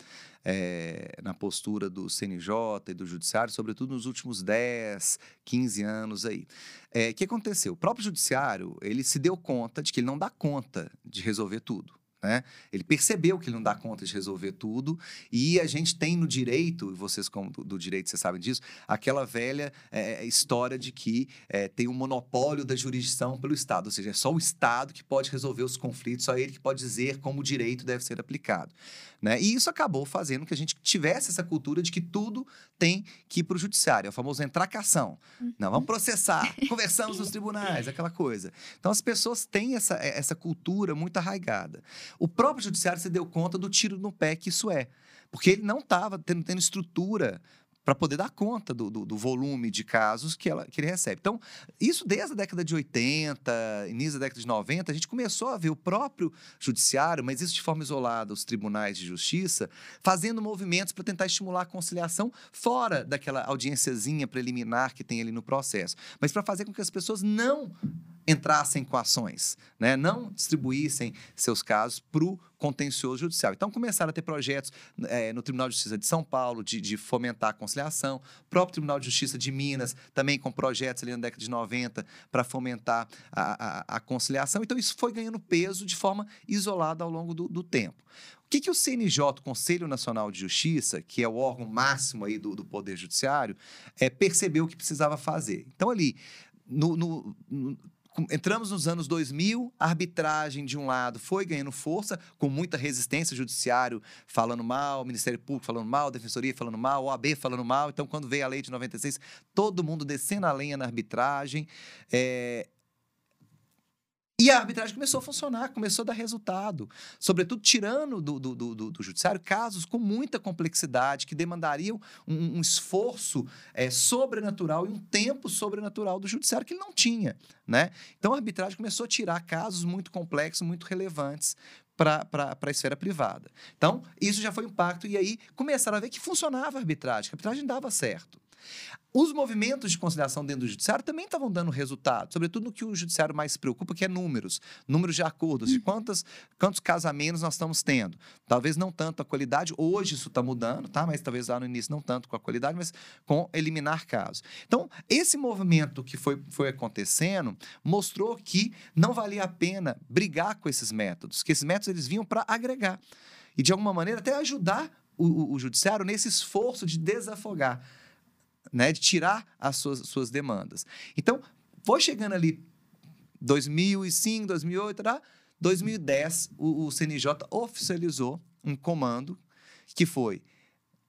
é, na postura do CNJ e do Judiciário, sobretudo nos últimos 10, 15 anos aí. O é, que aconteceu? O próprio Judiciário, ele se deu conta de que ele não dá conta de resolver tudo. Né? Ele percebeu que ele não dá conta de resolver tudo e a gente tem no direito, vocês como do, do direito vocês sabem disso, aquela velha é, história de que é, tem um monopólio da jurisdição pelo Estado, ou seja, é só o Estado que pode resolver os conflitos, só ele que pode dizer como o direito deve ser aplicado. Né? E isso acabou fazendo que a gente tivesse essa cultura de que tudo tem que ir para o judiciário, é o famoso entracação. Não, vamos processar, conversamos nos tribunais, aquela coisa. Então as pessoas têm essa, essa cultura muito arraigada. O próprio judiciário se deu conta do tiro no pé que isso é. Porque ele não estava tendo, tendo estrutura para poder dar conta do, do, do, volume de casos que, ela, que ele recebe. Então, isso desde a década de 80, início da década de 90, a gente começou a ver o próprio judiciário, mas isso de forma isolada, os tribunais de justiça, fazendo movimentos para tentar estimular a conciliação fora daquela audiênciazinha preliminar que tem ali no processo, mas para fazer com que as pessoas não entrassem com ações, né? não distribuíssem seus casos para o contencioso judicial. Então, começaram a ter projetos é, no Tribunal de Justiça de São Paulo de, de, fomentar a conciliação, próprio Tribunal de Justiça de Minas também com projetos ali na década de 90 para fomentar a, a, a, conciliação. Então, isso foi ganhando peso de forma isolada ao longo do, do tempo. O que, que o CNJ, o Conselho Nacional de Justiça, que é o órgão máximo aí do, do Poder Judiciário, é, percebeu que precisava fazer? Então, ali, no, no, no entramos nos anos 2000, a arbitragem, de um lado, foi ganhando força, com muita resistência, judiciário falando mal, Ministério Público falando mal, Defensoria falando mal, o AB falando mal. Então, quando veio a lei de 96, todo mundo descendo a lenha na arbitragem. É, e a arbitragem começou a funcionar, começou a dar resultado. Sobretudo tirando do, do, do, do judiciário casos com muita complexidade, que demandariam um, um esforço é, sobrenatural e um tempo sobrenatural do judiciário que ele não tinha. Né? Então a arbitragem começou a tirar casos muito complexos, muito relevantes para a esfera privada. Então, isso já foi um impacto. E aí começaram a ver que funcionava a arbitragem, que a arbitragem dava certo. Os movimentos de conciliação dentro do judiciário também estavam dando resultado, sobretudo no que o judiciário mais se preocupa, que é números, números de acordos, de quantos, quantos casamentos nós estamos tendo. Talvez não tanto a qualidade, hoje isso está mudando, tá? mas talvez lá no início não tanto com a qualidade, mas com eliminar casos. Então, esse movimento que foi, foi acontecendo mostrou que não valia a pena brigar com esses métodos, que esses métodos eles vinham para agregar e, de alguma maneira, até ajudar o, o, o judiciário nesse esforço de desafogar né, de tirar as suas, suas demandas. Então, foi chegando ali 2005, 2008, tá? 2010, o, o CNJ oficializou um comando que foi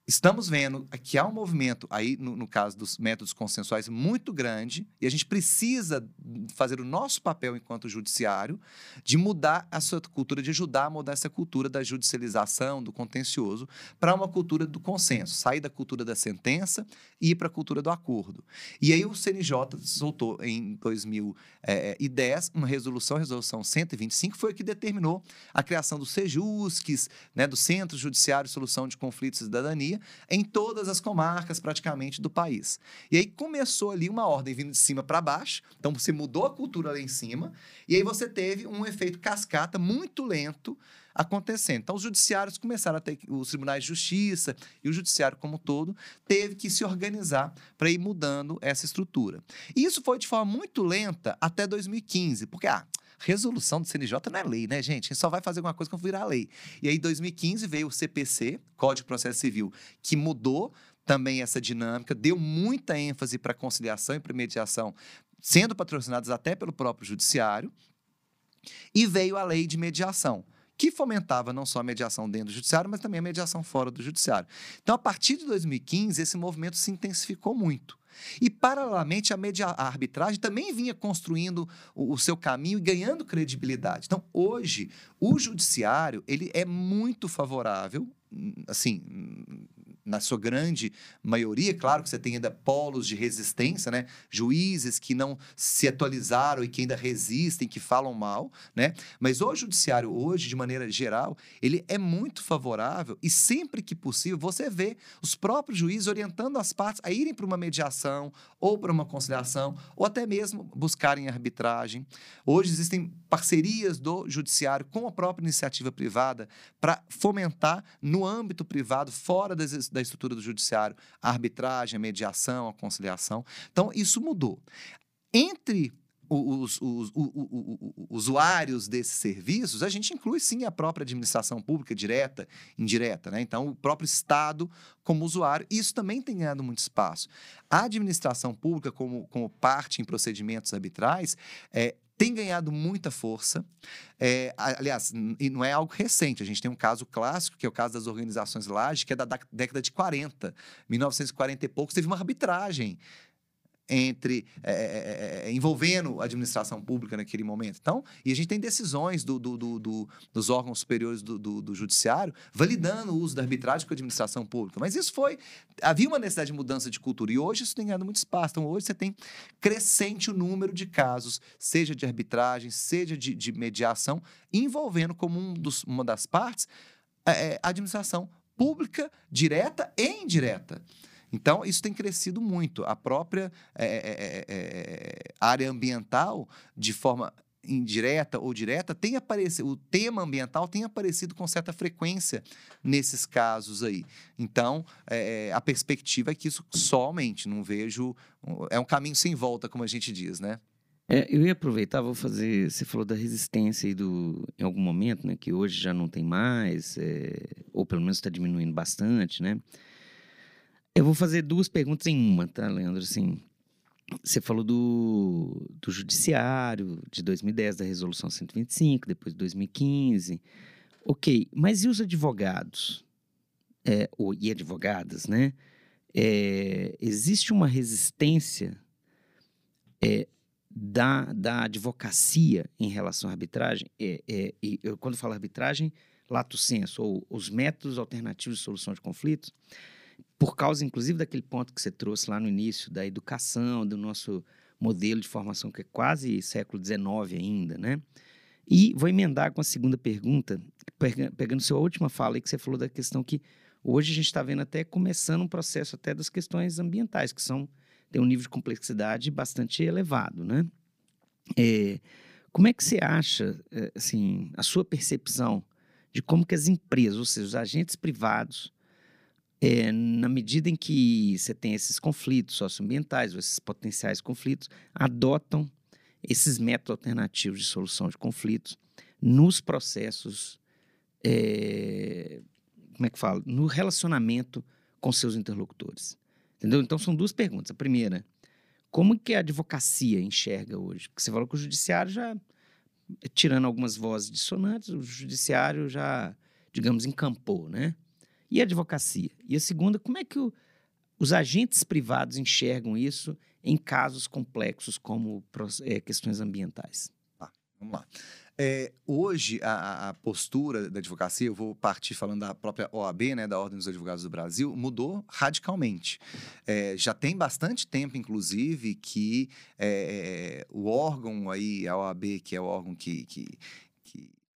Estamos vendo que há um movimento aí, no, no, caso dos métodos consensuais, muito grande, e a gente precisa fazer o nosso papel enquanto judiciário de mudar a sua cultura, de ajudar a mudar essa cultura da judicialização, do contencioso, para uma cultura do consenso, sair da cultura da sentença e ir para a cultura do acordo. E aí o CNJ soltou em 2010 uma resolução, a resolução 125, foi a que determinou a criação dos SEJUSCs, né, do Centro Judiciário de Solução de Conflitos e Cidadania, em todas as comarcas praticamente do país. E aí começou ali uma ordem vindo de cima para baixo, então você mudou a cultura lá em cima, e aí você teve um efeito cascata muito lento acontecendo. Então, os judiciários começaram a ter, os tribunais de justiça e o judiciário como um todo, teve que se organizar para ir mudando essa estrutura. E isso foi de forma muito lenta até 2015, porque, ah, Resolução do CNJ não é lei, né, gente? A gente só vai fazer alguma coisa quando virar lei. E aí, em 2015, veio o CPC, Código de Processo Civil, que mudou também essa dinâmica, deu muita ênfase para conciliação e para mediação, sendo patrocinados até pelo próprio judiciário, e veio a lei de mediação que fomentava não só a mediação dentro do judiciário, mas também a mediação fora do judiciário. Então, a partir de 2015, esse movimento se intensificou muito. E, paralelamente, a, media, a arbitragem também vinha construindo o, o, seu caminho e ganhando credibilidade. Então, hoje, o judiciário ele é muito favorável, hum, assim, na sua grande maioria, claro que você tem ainda polos de resistência, né? Juízes que não se atualizaram e que ainda resistem, que falam mal, né? Mas o judiciário hoje, de maneira geral, ele é muito favorável e sempre que possível você vê os próprios juízes orientando as partes a irem para uma mediação ou para uma conciliação ou até mesmo buscarem arbitragem. Hoje existem parcerias do judiciário com a própria iniciativa privada para fomentar no âmbito privado, fora das, da estrutura do judiciário, a arbitragem, a mediação, a conciliação. Então, isso mudou. Entre os, os, os, os, usuários desses serviços, a gente inclui sim a própria administração pública, direta, indireta, né? Então, o próprio Estado como usuário, isso também tem ganhado muito espaço. A administração pública, como, como parte em procedimentos arbitrais, é, tem ganhado muita força. É, aliás, e não é algo recente. A gente tem um caso clássico, que é o caso das organizações Laje, que é da década de 40. 1940 e poucos, teve uma arbitragem entre é, é, envolvendo a administração pública naquele momento. Então, e a gente tem decisões do, do, do, do dos órgãos superiores do, judiciário validando o uso da arbitragem com a administração pública. Mas isso foi havia uma necessidade de mudança de cultura e hoje isso tem ganhado muito espaço. Então, hoje você tem crescente o número de casos, seja de arbitragem, seja de, de mediação, envolvendo como um uma das partes a administração pública direta e indireta. Então, isso tem crescido muito. A própria é, é, é, área ambiental, de forma indireta ou direta, tem aparecido, o tema ambiental tem aparecido com certa frequência nesses casos aí. Então, é, a perspectiva é que isso só aumente, não vejo. É um caminho sem volta, como a gente diz, né? É, eu ia aproveitar, vou fazer. Você falou da resistência do, em algum momento, né? Que hoje já não tem mais, é, ou pelo menos está diminuindo bastante, né? Eu vou fazer duas perguntas em uma, tá, Leandro? Assim, você falou do, do judiciário de 2010, da resolução 125, depois de 2015. Ok, mas e os advogados? É, ou, e advogadas, né? É, existe uma resistência é, da, da advocacia em relação à arbitragem? É, é, e eu, quando falo arbitragem, lato senso, ou os métodos alternativos de solução de conflitos, por causa, inclusive, daquele ponto que você trouxe lá no início, da educação, do nosso modelo de formação, que é quase século XIX ainda, né? E vou emendar com a segunda pergunta, pegando sua última fala aí, que você falou da questão que hoje a gente está vendo até começando um processo até das questões ambientais, que são tem um nível de complexidade bastante elevado, né? É, como é que você acha, é, assim, a sua percepção de como que as empresas, ou seja, os agentes privados, é, na medida em que você tem esses conflitos socioambientais, ou esses potenciais conflitos, adotam esses métodos alternativos de solução de conflitos nos processos, é, como é que fala? No relacionamento com seus interlocutores. Entendeu? Então são duas perguntas. A primeira, como que a advocacia enxerga hoje? Porque você falou que o judiciário já, tirando algumas vozes dissonantes, o judiciário já, digamos, encampou, né? E a advocacia? E a segunda, como é que o, os agentes privados enxergam isso em casos complexos como é, questões ambientais? Tá, vamos lá. É, hoje, a, a, postura da advocacia, eu vou partir falando da própria OAB, né, da Ordem dos Advogados do Brasil, mudou radicalmente. É, já tem bastante tempo, inclusive, que é, o órgão aí, a OAB, que é o órgão que, que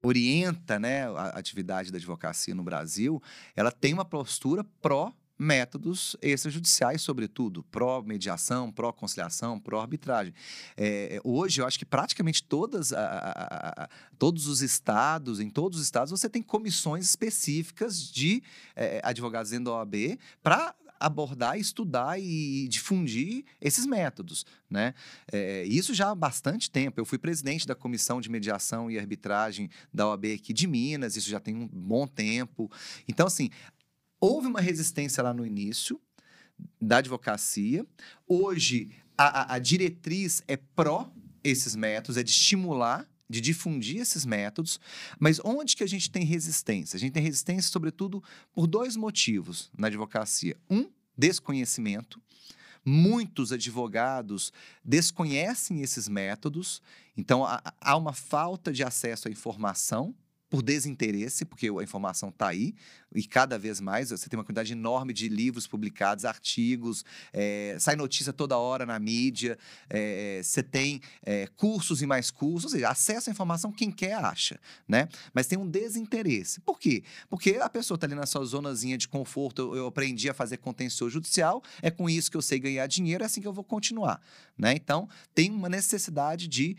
orienta né, a atividade da advocacia no Brasil, ela tem uma postura pró métodos extrajudiciais, sobretudo, pró-mediação, pró-conciliação, pró-arbitragem. É, hoje, eu acho que praticamente todas, a, a, a, todos os estados, em todos os estados, você tem comissões específicas de é, advogados dentro da OAB para abordar, estudar e difundir esses métodos, né? É, isso já há bastante tempo. Eu fui presidente da comissão de mediação e arbitragem da OAB aqui de Minas. Isso já tem um bom tempo. Então, assim, houve uma resistência lá no início da advocacia. Hoje, a, a, a diretriz é pró esses métodos, é de estimular de difundir esses métodos, mas onde que a gente tem resistência? A gente tem resistência, sobretudo, por dois motivos na advocacia. Um, desconhecimento. Muitos advogados desconhecem esses métodos, então há uma falta de acesso à informação por desinteresse, porque a informação está aí, e cada vez mais você tem uma quantidade enorme de livros publicados, artigos, é, sai notícia toda hora na mídia, é, você tem é, cursos e mais cursos, ou seja, acesso à informação quem quer acha, né? Mas tem um desinteresse. Por quê? Porque a pessoa está ali na sua zonazinha de conforto, eu, eu aprendi a fazer contencioso judicial, é com isso que eu sei ganhar dinheiro, é assim que eu vou continuar, né? Então, tem uma necessidade de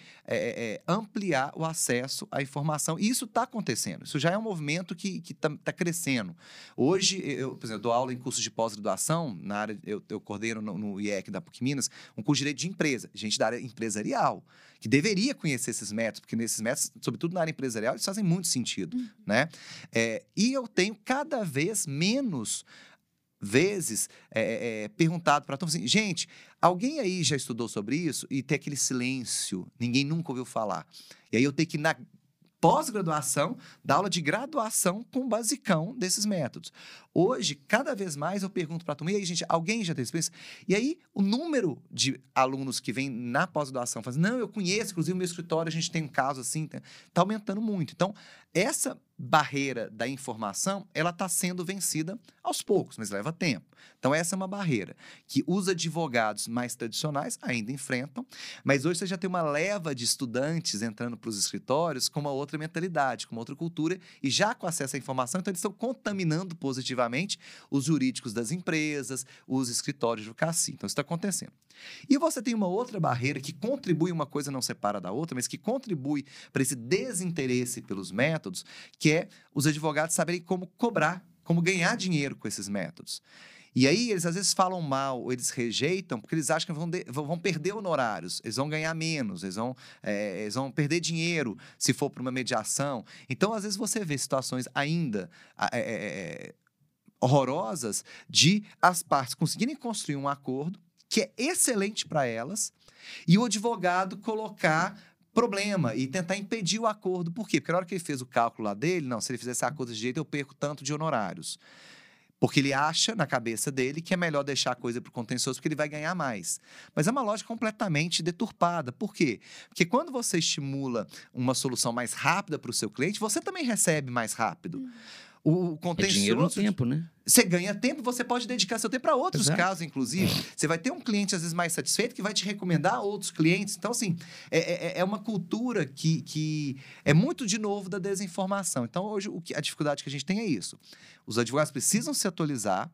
ampliar o acesso à informação, e isso está acontecendo, isso já é um movimento que está tá crescendo, pequeno. Hoje, eu, por exemplo, dou aula em cursos de pós-graduação, na área, eu, eu coordeno no, no, IEC da PUC Minas, um curso de direito de empresa, gente da área empresarial, que deveria conhecer esses métodos, porque nesses métodos, sobretudo na área empresarial, eles fazem muito sentido, uhum. né? É, e eu tenho cada vez menos vezes é, é, perguntado para todos assim, gente, alguém aí já estudou sobre isso e tem aquele silêncio, ninguém nunca ouviu falar. E aí eu tenho que na pós-graduação, da aula de graduação com o basicão desses métodos. Hoje, cada vez mais eu pergunto para a turma, e aí, gente, alguém já tem experiência? E aí, o número de alunos que vem na pós-graduação faz, não, eu conheço, inclusive no meu escritório a gente tem um caso assim, está aumentando muito. Então, essa barreira da informação, ela está sendo vencida aos poucos, mas leva tempo. Então, essa é uma barreira que os advogados mais tradicionais ainda enfrentam, mas hoje você já tem uma leva de estudantes entrando para os escritórios com uma outra mentalidade, com uma outra cultura, e já com acesso à informação, então eles estão contaminando positivamente os jurídicos das empresas, os escritórios de advocacia. Então, isso está acontecendo. E você tem uma outra barreira que contribui, uma coisa não separa da outra, mas que contribui para esse desinteresse pelos métodos, que é os advogados saberem como cobrar, como ganhar dinheiro com esses métodos. E aí eles às vezes falam mal, ou eles rejeitam, porque eles acham que vão, de, vão perder honorários, eles vão ganhar menos, eles vão, é, eles vão perder dinheiro se for para uma mediação. Então, às vezes, você vê situações ainda é, é, horrorosas de as partes conseguirem construir um acordo que é excelente para elas e o advogado colocar problema e tentar impedir o acordo. Por quê? Porque na hora que ele fez o cálculo lá dele, não, se ele fizesse acordo desse jeito, eu perco tanto de honorários. Porque ele acha na cabeça dele que é melhor deixar a coisa para o contencioso porque ele vai ganhar mais. Mas é uma lógica completamente deturpada. Por quê? Porque quando você estimula uma solução mais rápida para o seu cliente, você também recebe mais rápido. Uhum. O contencioso. É dinheiro no tempo, né? Você ganha tempo, você pode dedicar seu tempo para outros Exato. casos, inclusive. Você vai ter um cliente, às vezes, mais satisfeito que vai te recomendar outros clientes. Então, assim, é, é, é uma cultura que, que é muito, de novo, da desinformação. Então, hoje, o que, a dificuldade que a gente tem é isso. Os advogados precisam se atualizar,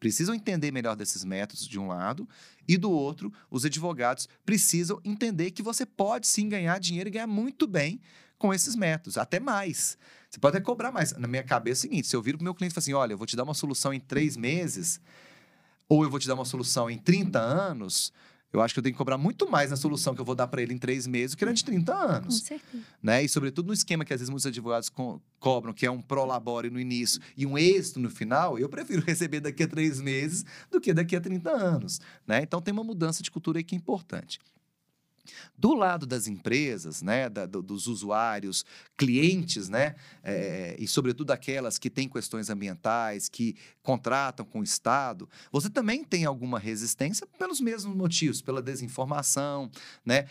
precisam entender melhor desses métodos, de um lado, e do outro, os advogados precisam entender que você pode sim ganhar dinheiro e ganhar muito bem com esses métodos, até mais. Você pode até cobrar mais. Na minha cabeça é o seguinte: se eu vir para o meu cliente e falar assim, olha, eu vou te dar uma solução em três meses, ou eu vou te dar uma solução em 30 anos, eu acho que eu tenho que cobrar muito mais na solução que eu vou dar para ele em três meses do que durante 30 anos. Com certeza. Né? E, sobretudo, no esquema que às vezes muitos advogados co cobram, que é um prolabore no início e um êxito no final, eu prefiro receber daqui a três meses do que daqui a 30 anos. Né? Então, tem uma mudança de cultura aí que é importante. Do lado das empresas, né, da, do, dos usuários, clientes, né, é, e sobretudo aquelas que têm questões ambientais, que contratam com o Estado, você também tem alguma resistência pelos mesmos motivos, pela desinformação, né?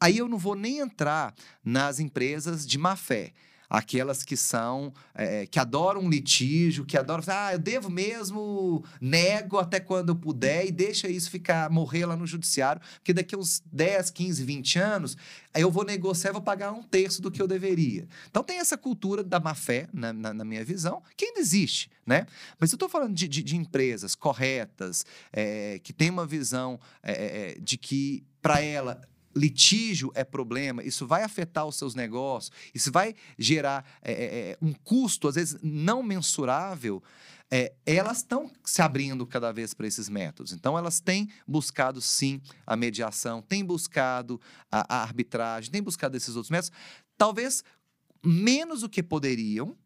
Aí eu não vou nem entrar nas empresas de má fé aquelas que são é, que adoram litígio, que adoram, ah, eu devo mesmo, nego até quando eu puder e deixa isso ficar morrer lá no judiciário, porque daqui a uns 10, 15, 20 anos, eu vou negociar e vou pagar um terço do que eu deveria. Então tem essa cultura da má fé, na, na, na minha visão, que ainda existe, né? Mas eu estou falando de, de, de, empresas corretas, é, que têm uma visão é, de que para ela litígio é problema, isso vai afetar os seus negócios, isso vai gerar é, é, um custo, às vezes, não mensurável, é, elas estão se abrindo cada vez para esses métodos. Então, elas têm buscado, sim, a mediação, têm buscado a, a arbitragem, têm buscado esses outros métodos, talvez menos do que poderiam,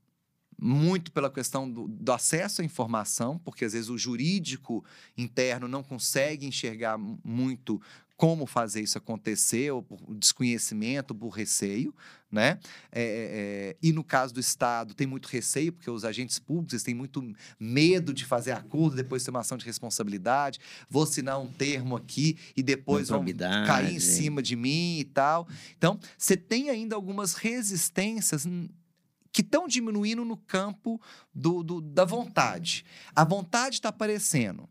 muito pela questão do, do, acesso à informação, porque às vezes o jurídico interno não consegue enxergar muito como fazer isso acontecer, ou por desconhecimento, por receio, né? É, é, é, e no caso do Estado, tem muito receio, porque os agentes públicos têm muito medo de fazer acordo, depois ter uma ação de responsabilidade, vou assinar um termo aqui e depois vão cair em cima de mim e tal. Então, você tem ainda algumas resistências que estão diminuindo no campo do, do, da vontade. A vontade está aparecendo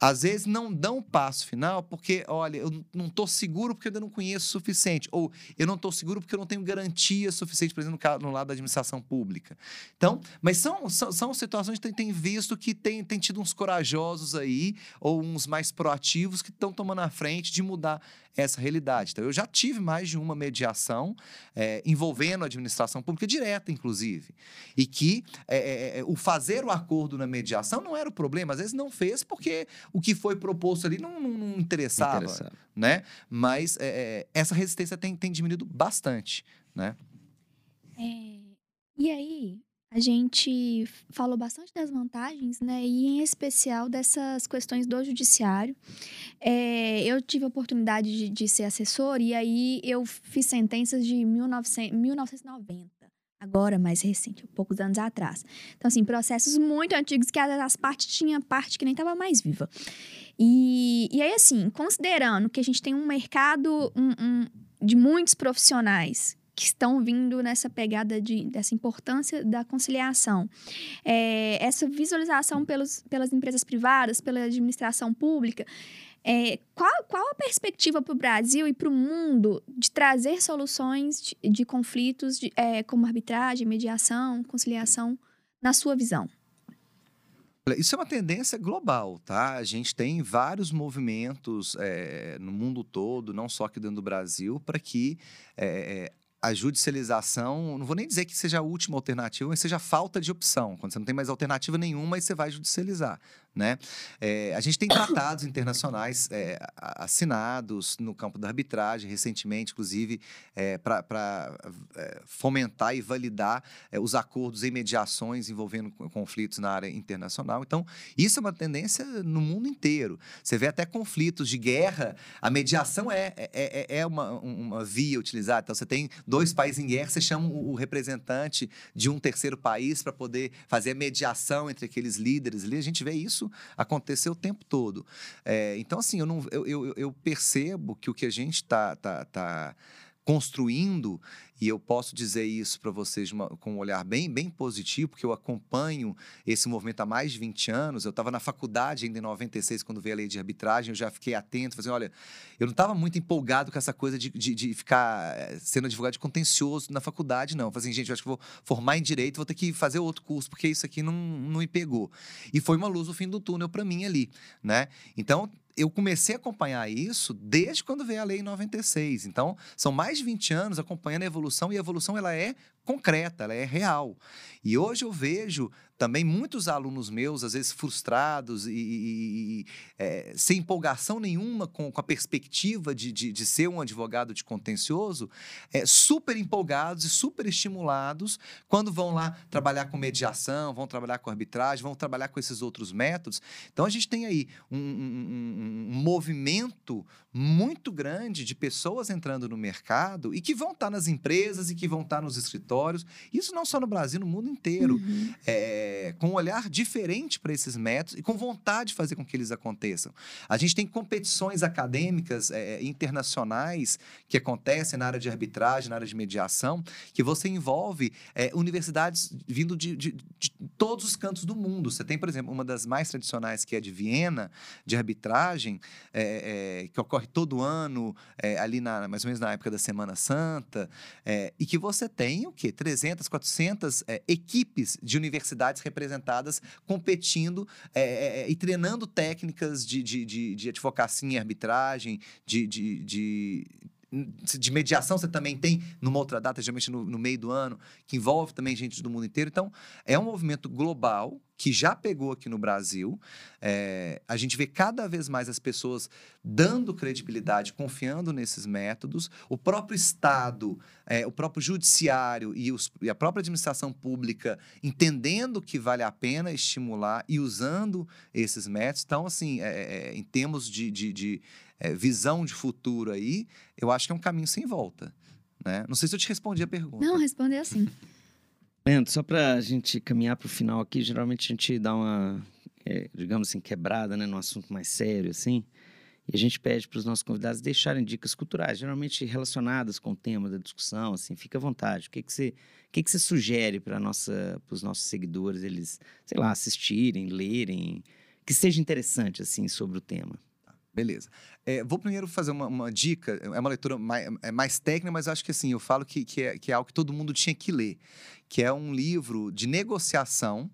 às vezes não dão o passo final porque, olha, eu não estou seguro porque eu ainda não conheço o suficiente, ou eu não estou seguro porque eu não tenho garantia suficiente, por exemplo, no lado da administração pública. Então, mas são, são, são situações que tem visto que tem, tem tido uns corajosos aí, ou uns mais proativos que estão tomando a frente de mudar essa realidade. Então, eu já tive mais de uma mediação é, envolvendo a administração pública direta, inclusive, e que é, é, o fazer o acordo na mediação não era o problema, às vezes não fez porque o que foi proposto ali não, não, não interessava, interessava, né? Mas é, é, essa resistência tem, tem diminuído bastante, né? É, e aí, a gente falou bastante das vantagens, né? E em especial dessas questões do judiciário. É, eu tive a oportunidade de, de, ser assessor e aí eu fiz sentenças de 1900, 1990 agora mais recente, poucos anos atrás. Então, assim, processos muito antigos que as partes tinha parte que nem estava mais viva. E, e aí, assim, considerando que a gente tem um mercado um, um, de muitos profissionais que estão vindo nessa pegada de, dessa importância da conciliação. É, essa visualização pelos, pelas empresas privadas, pela administração pública, é, qual, qual a perspectiva para o Brasil e para o mundo de trazer soluções de, de conflitos de, é, como arbitragem, mediação, conciliação, na sua visão? Isso é uma tendência global, tá? A gente tem vários movimentos é, no mundo todo, não só aqui dentro do Brasil, para que é, a judicialização, não vou nem dizer que seja a última alternativa, mas seja a falta de opção. Quando você não tem mais alternativa nenhuma, aí você vai judicializar, Né? É, a gente tem tratados internacionais é, assinados no campo da arbitragem, recentemente, inclusive, é, para é, fomentar e validar é, os acordos e mediações envolvendo conflitos na área internacional. Então, isso é uma tendência no mundo inteiro. Você vê até conflitos de guerra, a mediação é, é, é, é uma, uma via utilizada. Então, você tem dois países em guerra, você chama o representante de um terceiro país para poder fazer a mediação entre aqueles líderes ali. A gente vê isso acontecer o tempo todo. É, então, assim, eu, não, eu, eu, eu, percebo que o que a gente está tá, tá construindo e eu posso dizer isso para vocês uma, com um olhar bem, bem positivo, porque eu acompanho esse movimento há mais de 20 anos. Eu estava na faculdade ainda em 96, quando veio a lei de arbitragem, eu já fiquei atento, fazendo, olha, eu não estava muito empolgado com essa coisa de, de, de, ficar eh, sendo advogado de contencioso na faculdade, não. Eu falei assim, gente, eu acho que vou formar em direito, vou ter que fazer outro curso, porque isso aqui não, não me pegou. E foi uma luz no fim do túnel para mim ali, né? Então, eu comecei a acompanhar isso desde quando veio a lei em 96. Então, são mais de 20 anos acompanhando a evolução e a evolução ela é concreta, ela é real. E hoje eu vejo também muitos alunos meus, às vezes frustrados e, e, e é, sem empolgação nenhuma com, com a perspectiva de, de, de, ser um advogado de contencioso, é, super empolgados e super estimulados quando vão lá trabalhar com mediação, vão trabalhar com arbitragem, vão trabalhar com esses outros métodos. Então a gente tem aí um, um, um movimento muito grande de pessoas entrando no mercado e que vão estar nas empresas e que vão estar nos escritórios. Isso não só no Brasil, no mundo inteiro. Uhum. É, com um olhar diferente para esses métodos e com vontade de fazer com que eles aconteçam. A gente tem competições acadêmicas é, internacionais que acontecem na área de arbitragem, na área de mediação, que você envolve é, universidades vindo de, de, de todos os cantos do mundo. Você tem, por exemplo, uma das mais tradicionais, que é de Viena, de arbitragem, é, é, que ocorre todo ano, é, ali na, mais ou menos na época da Semana Santa, é, e que você tem o quê? 300, 400 é, equipes de universidades representadas competindo é, e treinando técnicas de, de, de, de advocacia em arbitragem, de, de, de de mediação você também tem numa outra data, geralmente no, no, meio do ano, que envolve também gente do mundo inteiro. Então, é um movimento global que já pegou aqui no Brasil. É, a gente vê cada vez mais as pessoas dando credibilidade, confiando nesses métodos. O próprio Estado, é, o próprio Judiciário e, os, e, a própria administração pública entendendo que vale a pena estimular e usando esses métodos. Então, assim, é, é em termos de, de, de é, visão de futuro aí, eu acho que é um caminho sem volta. Né? Não sei se eu te respondi a pergunta. Não, responder assim. Leandro, só para a gente caminhar para o final aqui, geralmente a gente dá uma, é, digamos assim, quebrada né, num assunto mais sério, assim. E a gente pede para os nossos convidados deixarem dicas culturais, geralmente relacionadas com o tema da discussão, assim, fica à vontade. O que, que, você, o que, que você sugere para os nossos seguidores, eles, sei lá, assistirem, lerem, que seja interessante, assim, sobre o tema? Beleza. É, vou primeiro fazer uma, uma, dica, é uma leitura mais, é mais técnica, mas acho que assim, eu falo que, que, é, que é algo que todo mundo tinha que ler, que é um livro de negociação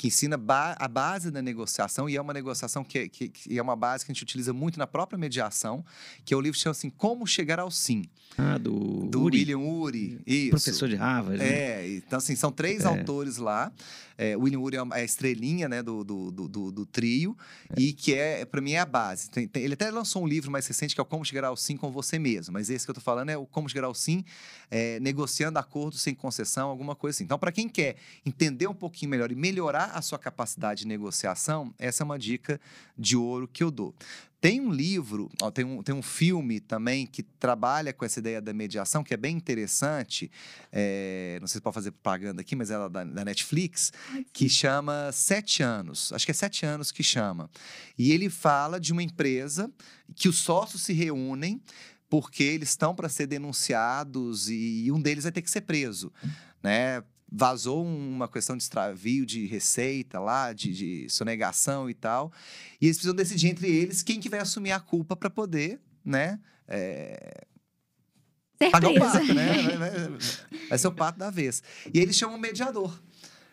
que ensina ba a base da negociação, e é uma negociação que, é, que, que, é uma base que a gente utiliza muito na própria mediação, que é o livro que chama assim, Como Chegar ao Sim. Ah, do, do Uri. William Uri. Isso. Professor de Harvard. Né? É, então assim, são três é. autores lá. É, William Uri é a estrelinha né, do, do, do, do trio, é. e que é, para mim, é a base. Tem, tem, ele até lançou um livro mais recente que é o Como Chegar ao Sim com Você Mesmo, mas esse que eu tô falando é o Como Chegar ao Sim, é, negociando acordos sem concessão, alguma coisa assim. Então, para quem quer entender um pouquinho melhor e melhorar a sua capacidade de negociação, essa é uma dica de ouro que eu dou. Tem um livro, ó, tem, um, tem um filme também que trabalha com essa ideia da mediação, que é bem interessante. É, não sei se pode fazer propaganda aqui, mas é da, da Netflix, que chama Sete Anos. Acho que é Sete Anos que chama. E ele fala de uma empresa que os sócios se reúnem porque eles estão para ser denunciados e um deles vai ter que ser preso, né? Vazou uma questão de extravio de receita lá, de, de sonegação e tal. E eles precisam decidir entre eles quem que vai assumir a culpa para poder, né? É... Pagar o pato, né? Vai, ser o pato da vez. E eles chamam um mediador.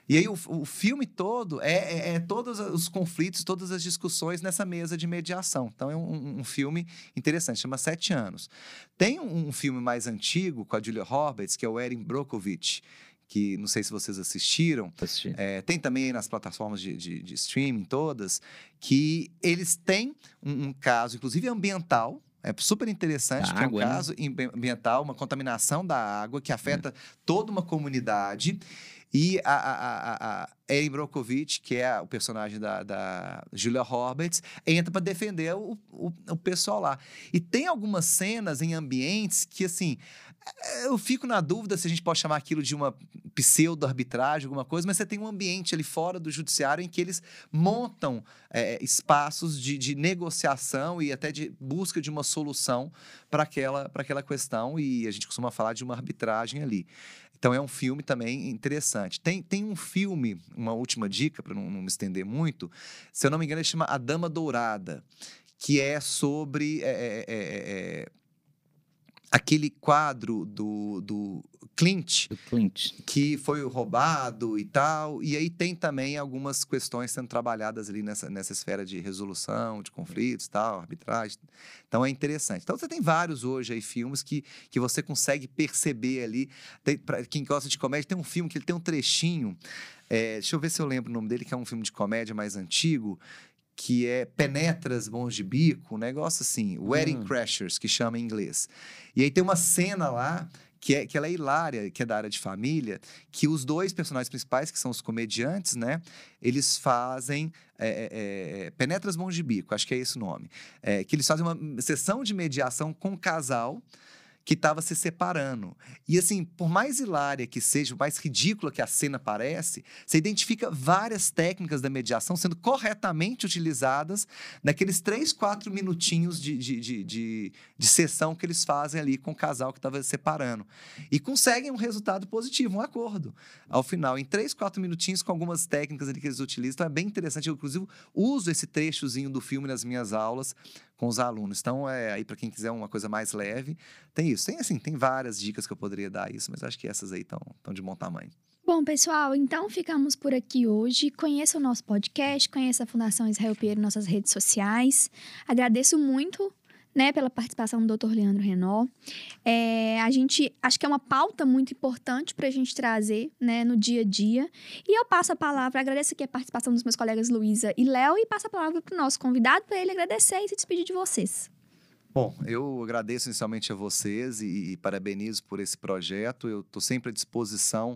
E aí o, o filme todo é, é, é, todos os conflitos, todas as discussões nessa mesa de mediação. Então é um, um filme interessante, chama Sete Anos. Tem um, um, filme mais antigo com a Julia Roberts, que é o Erin Brockovich, que não sei se vocês assistiram. Assisti. É, tem também aí nas plataformas de, de, de streaming todas, que eles têm um, um caso, inclusive ambiental, é super interessante, que é um né? caso ambi- ambiental, uma contaminação da água que afeta toda uma comunidade. E a, a, a, a Erin Brockovich, que é o personagem da, da Julia Roberts, entra para defender o, o, o pessoal lá. E tem algumas cenas em ambientes que, assim, eu fico na dúvida se a gente pode chamar aquilo de uma pseudo-arbitragem, alguma coisa, mas você tem um ambiente ali fora do judiciário em que eles montam eh, espaços de, de negociação e até de busca de uma solução para aquela, aquela questão, e a gente costuma falar de uma arbitragem ali. Então é um filme também interessante. Tem, tem um filme, uma última dica, para não, não me estender muito, se eu não me engano, ele chama A Dama Dourada, que é sobre. é, é, é, é, aquele quadro do, do Clint Do Clint. que foi roubado e tal. E aí tem também algumas questões sendo trabalhadas ali nessa, nessa esfera de resolução de conflitos, tal, arbitragem. Então é interessante. Então você tem vários hoje aí filmes que, que você consegue perceber ali. Pra quem gosta de comédia, tem um filme que ele tem um trechinho. é, deixa eu ver se eu lembro o nome dele, que é um filme de comédia mais antigo. Que é Penetras Bons de Bico, um negócio assim, Wedding Hum. Crashers, que chama em inglês. E aí tem uma cena lá que, é, que ela é hilária, que é da área de família, que os dois personagens principais, que são os comediantes, né? Eles fazem é, é, é, Penetras Mãos de Bico, acho que é esse o nome. É, que eles fazem uma sessão de mediação com o casal que estava se separando. E assim, por mais hilária que seja, mais ridícula que a cena parece, você identifica várias técnicas da mediação sendo corretamente utilizadas naqueles três, quatro minutinhos de, de, de, de, de sessão que eles fazem ali com o casal que estava se separando. E conseguem um resultado positivo, um acordo. Ao final, em três, quatro minutinhos, com algumas técnicas ali que eles utilizam. Então é bem interessante. Eu, inclusive, uso esse trechozinho do filme nas minhas aulas com os alunos. Então, é aí para quem quiser uma coisa mais leve, tem isso. Tem assim, tem várias dicas que eu poderia dar isso, mas acho que essas aí estão de bom tamanho. Bom, pessoal, então ficamos por aqui hoje. Conheça o nosso podcast, conheça a Fundação Israel Pinheiro em nossas redes sociais. Agradeço muito né, pela participação do Dr. Leandro Renó. É, a gente acho que é uma pauta muito importante para a gente trazer né, no dia a dia. E eu passo a palavra, agradeço aqui a participação dos meus colegas Luísa e Léo, e passo a palavra para o nosso convidado para ele agradecer e se despedir de vocês. Bom, eu agradeço inicialmente a vocês e, e parabenizo por esse projeto. Eu estou sempre à disposição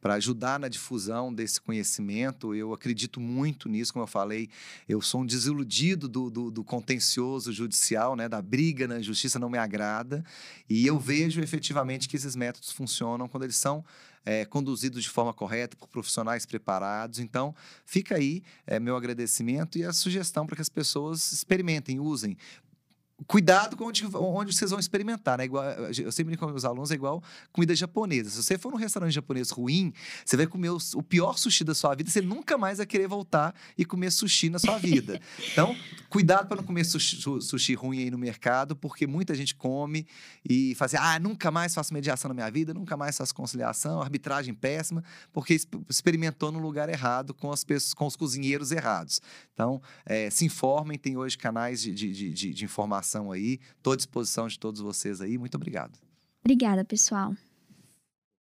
para ajudar na difusão desse conhecimento. Eu acredito muito nisso, como eu falei, eu sou um desiludido do, do, do contencioso judicial, né, da briga na justiça não me agrada, e eu vejo efetivamente que esses métodos funcionam quando eles são é, conduzidos de forma correta por profissionais preparados. Então, fica aí é, meu agradecimento e a sugestão para que as pessoas experimentem, usem cuidado com onde, onde vocês vão experimentar, né? Igual, eu sempre brinco com meus alunos, é igual comida japonesa. Se você for num restaurante japonês ruim, você vai comer o, o pior sushi da sua vida, você nunca mais vai querer voltar e comer sushi na sua vida. Então, cuidado para não comer sushi, sushi ruim aí no mercado, porque muita gente come e faz assim, ah, nunca mais faço mediação na minha vida, nunca mais faço conciliação, arbitragem péssima, porque exp- experimentou no lugar errado com, as pessoas, com os cozinheiros errados. Então, eh, se informem, tem hoje canais de, de, de, de informação aí. Estou à disposição de todos vocês aí. Muito obrigado. Obrigada, pessoal.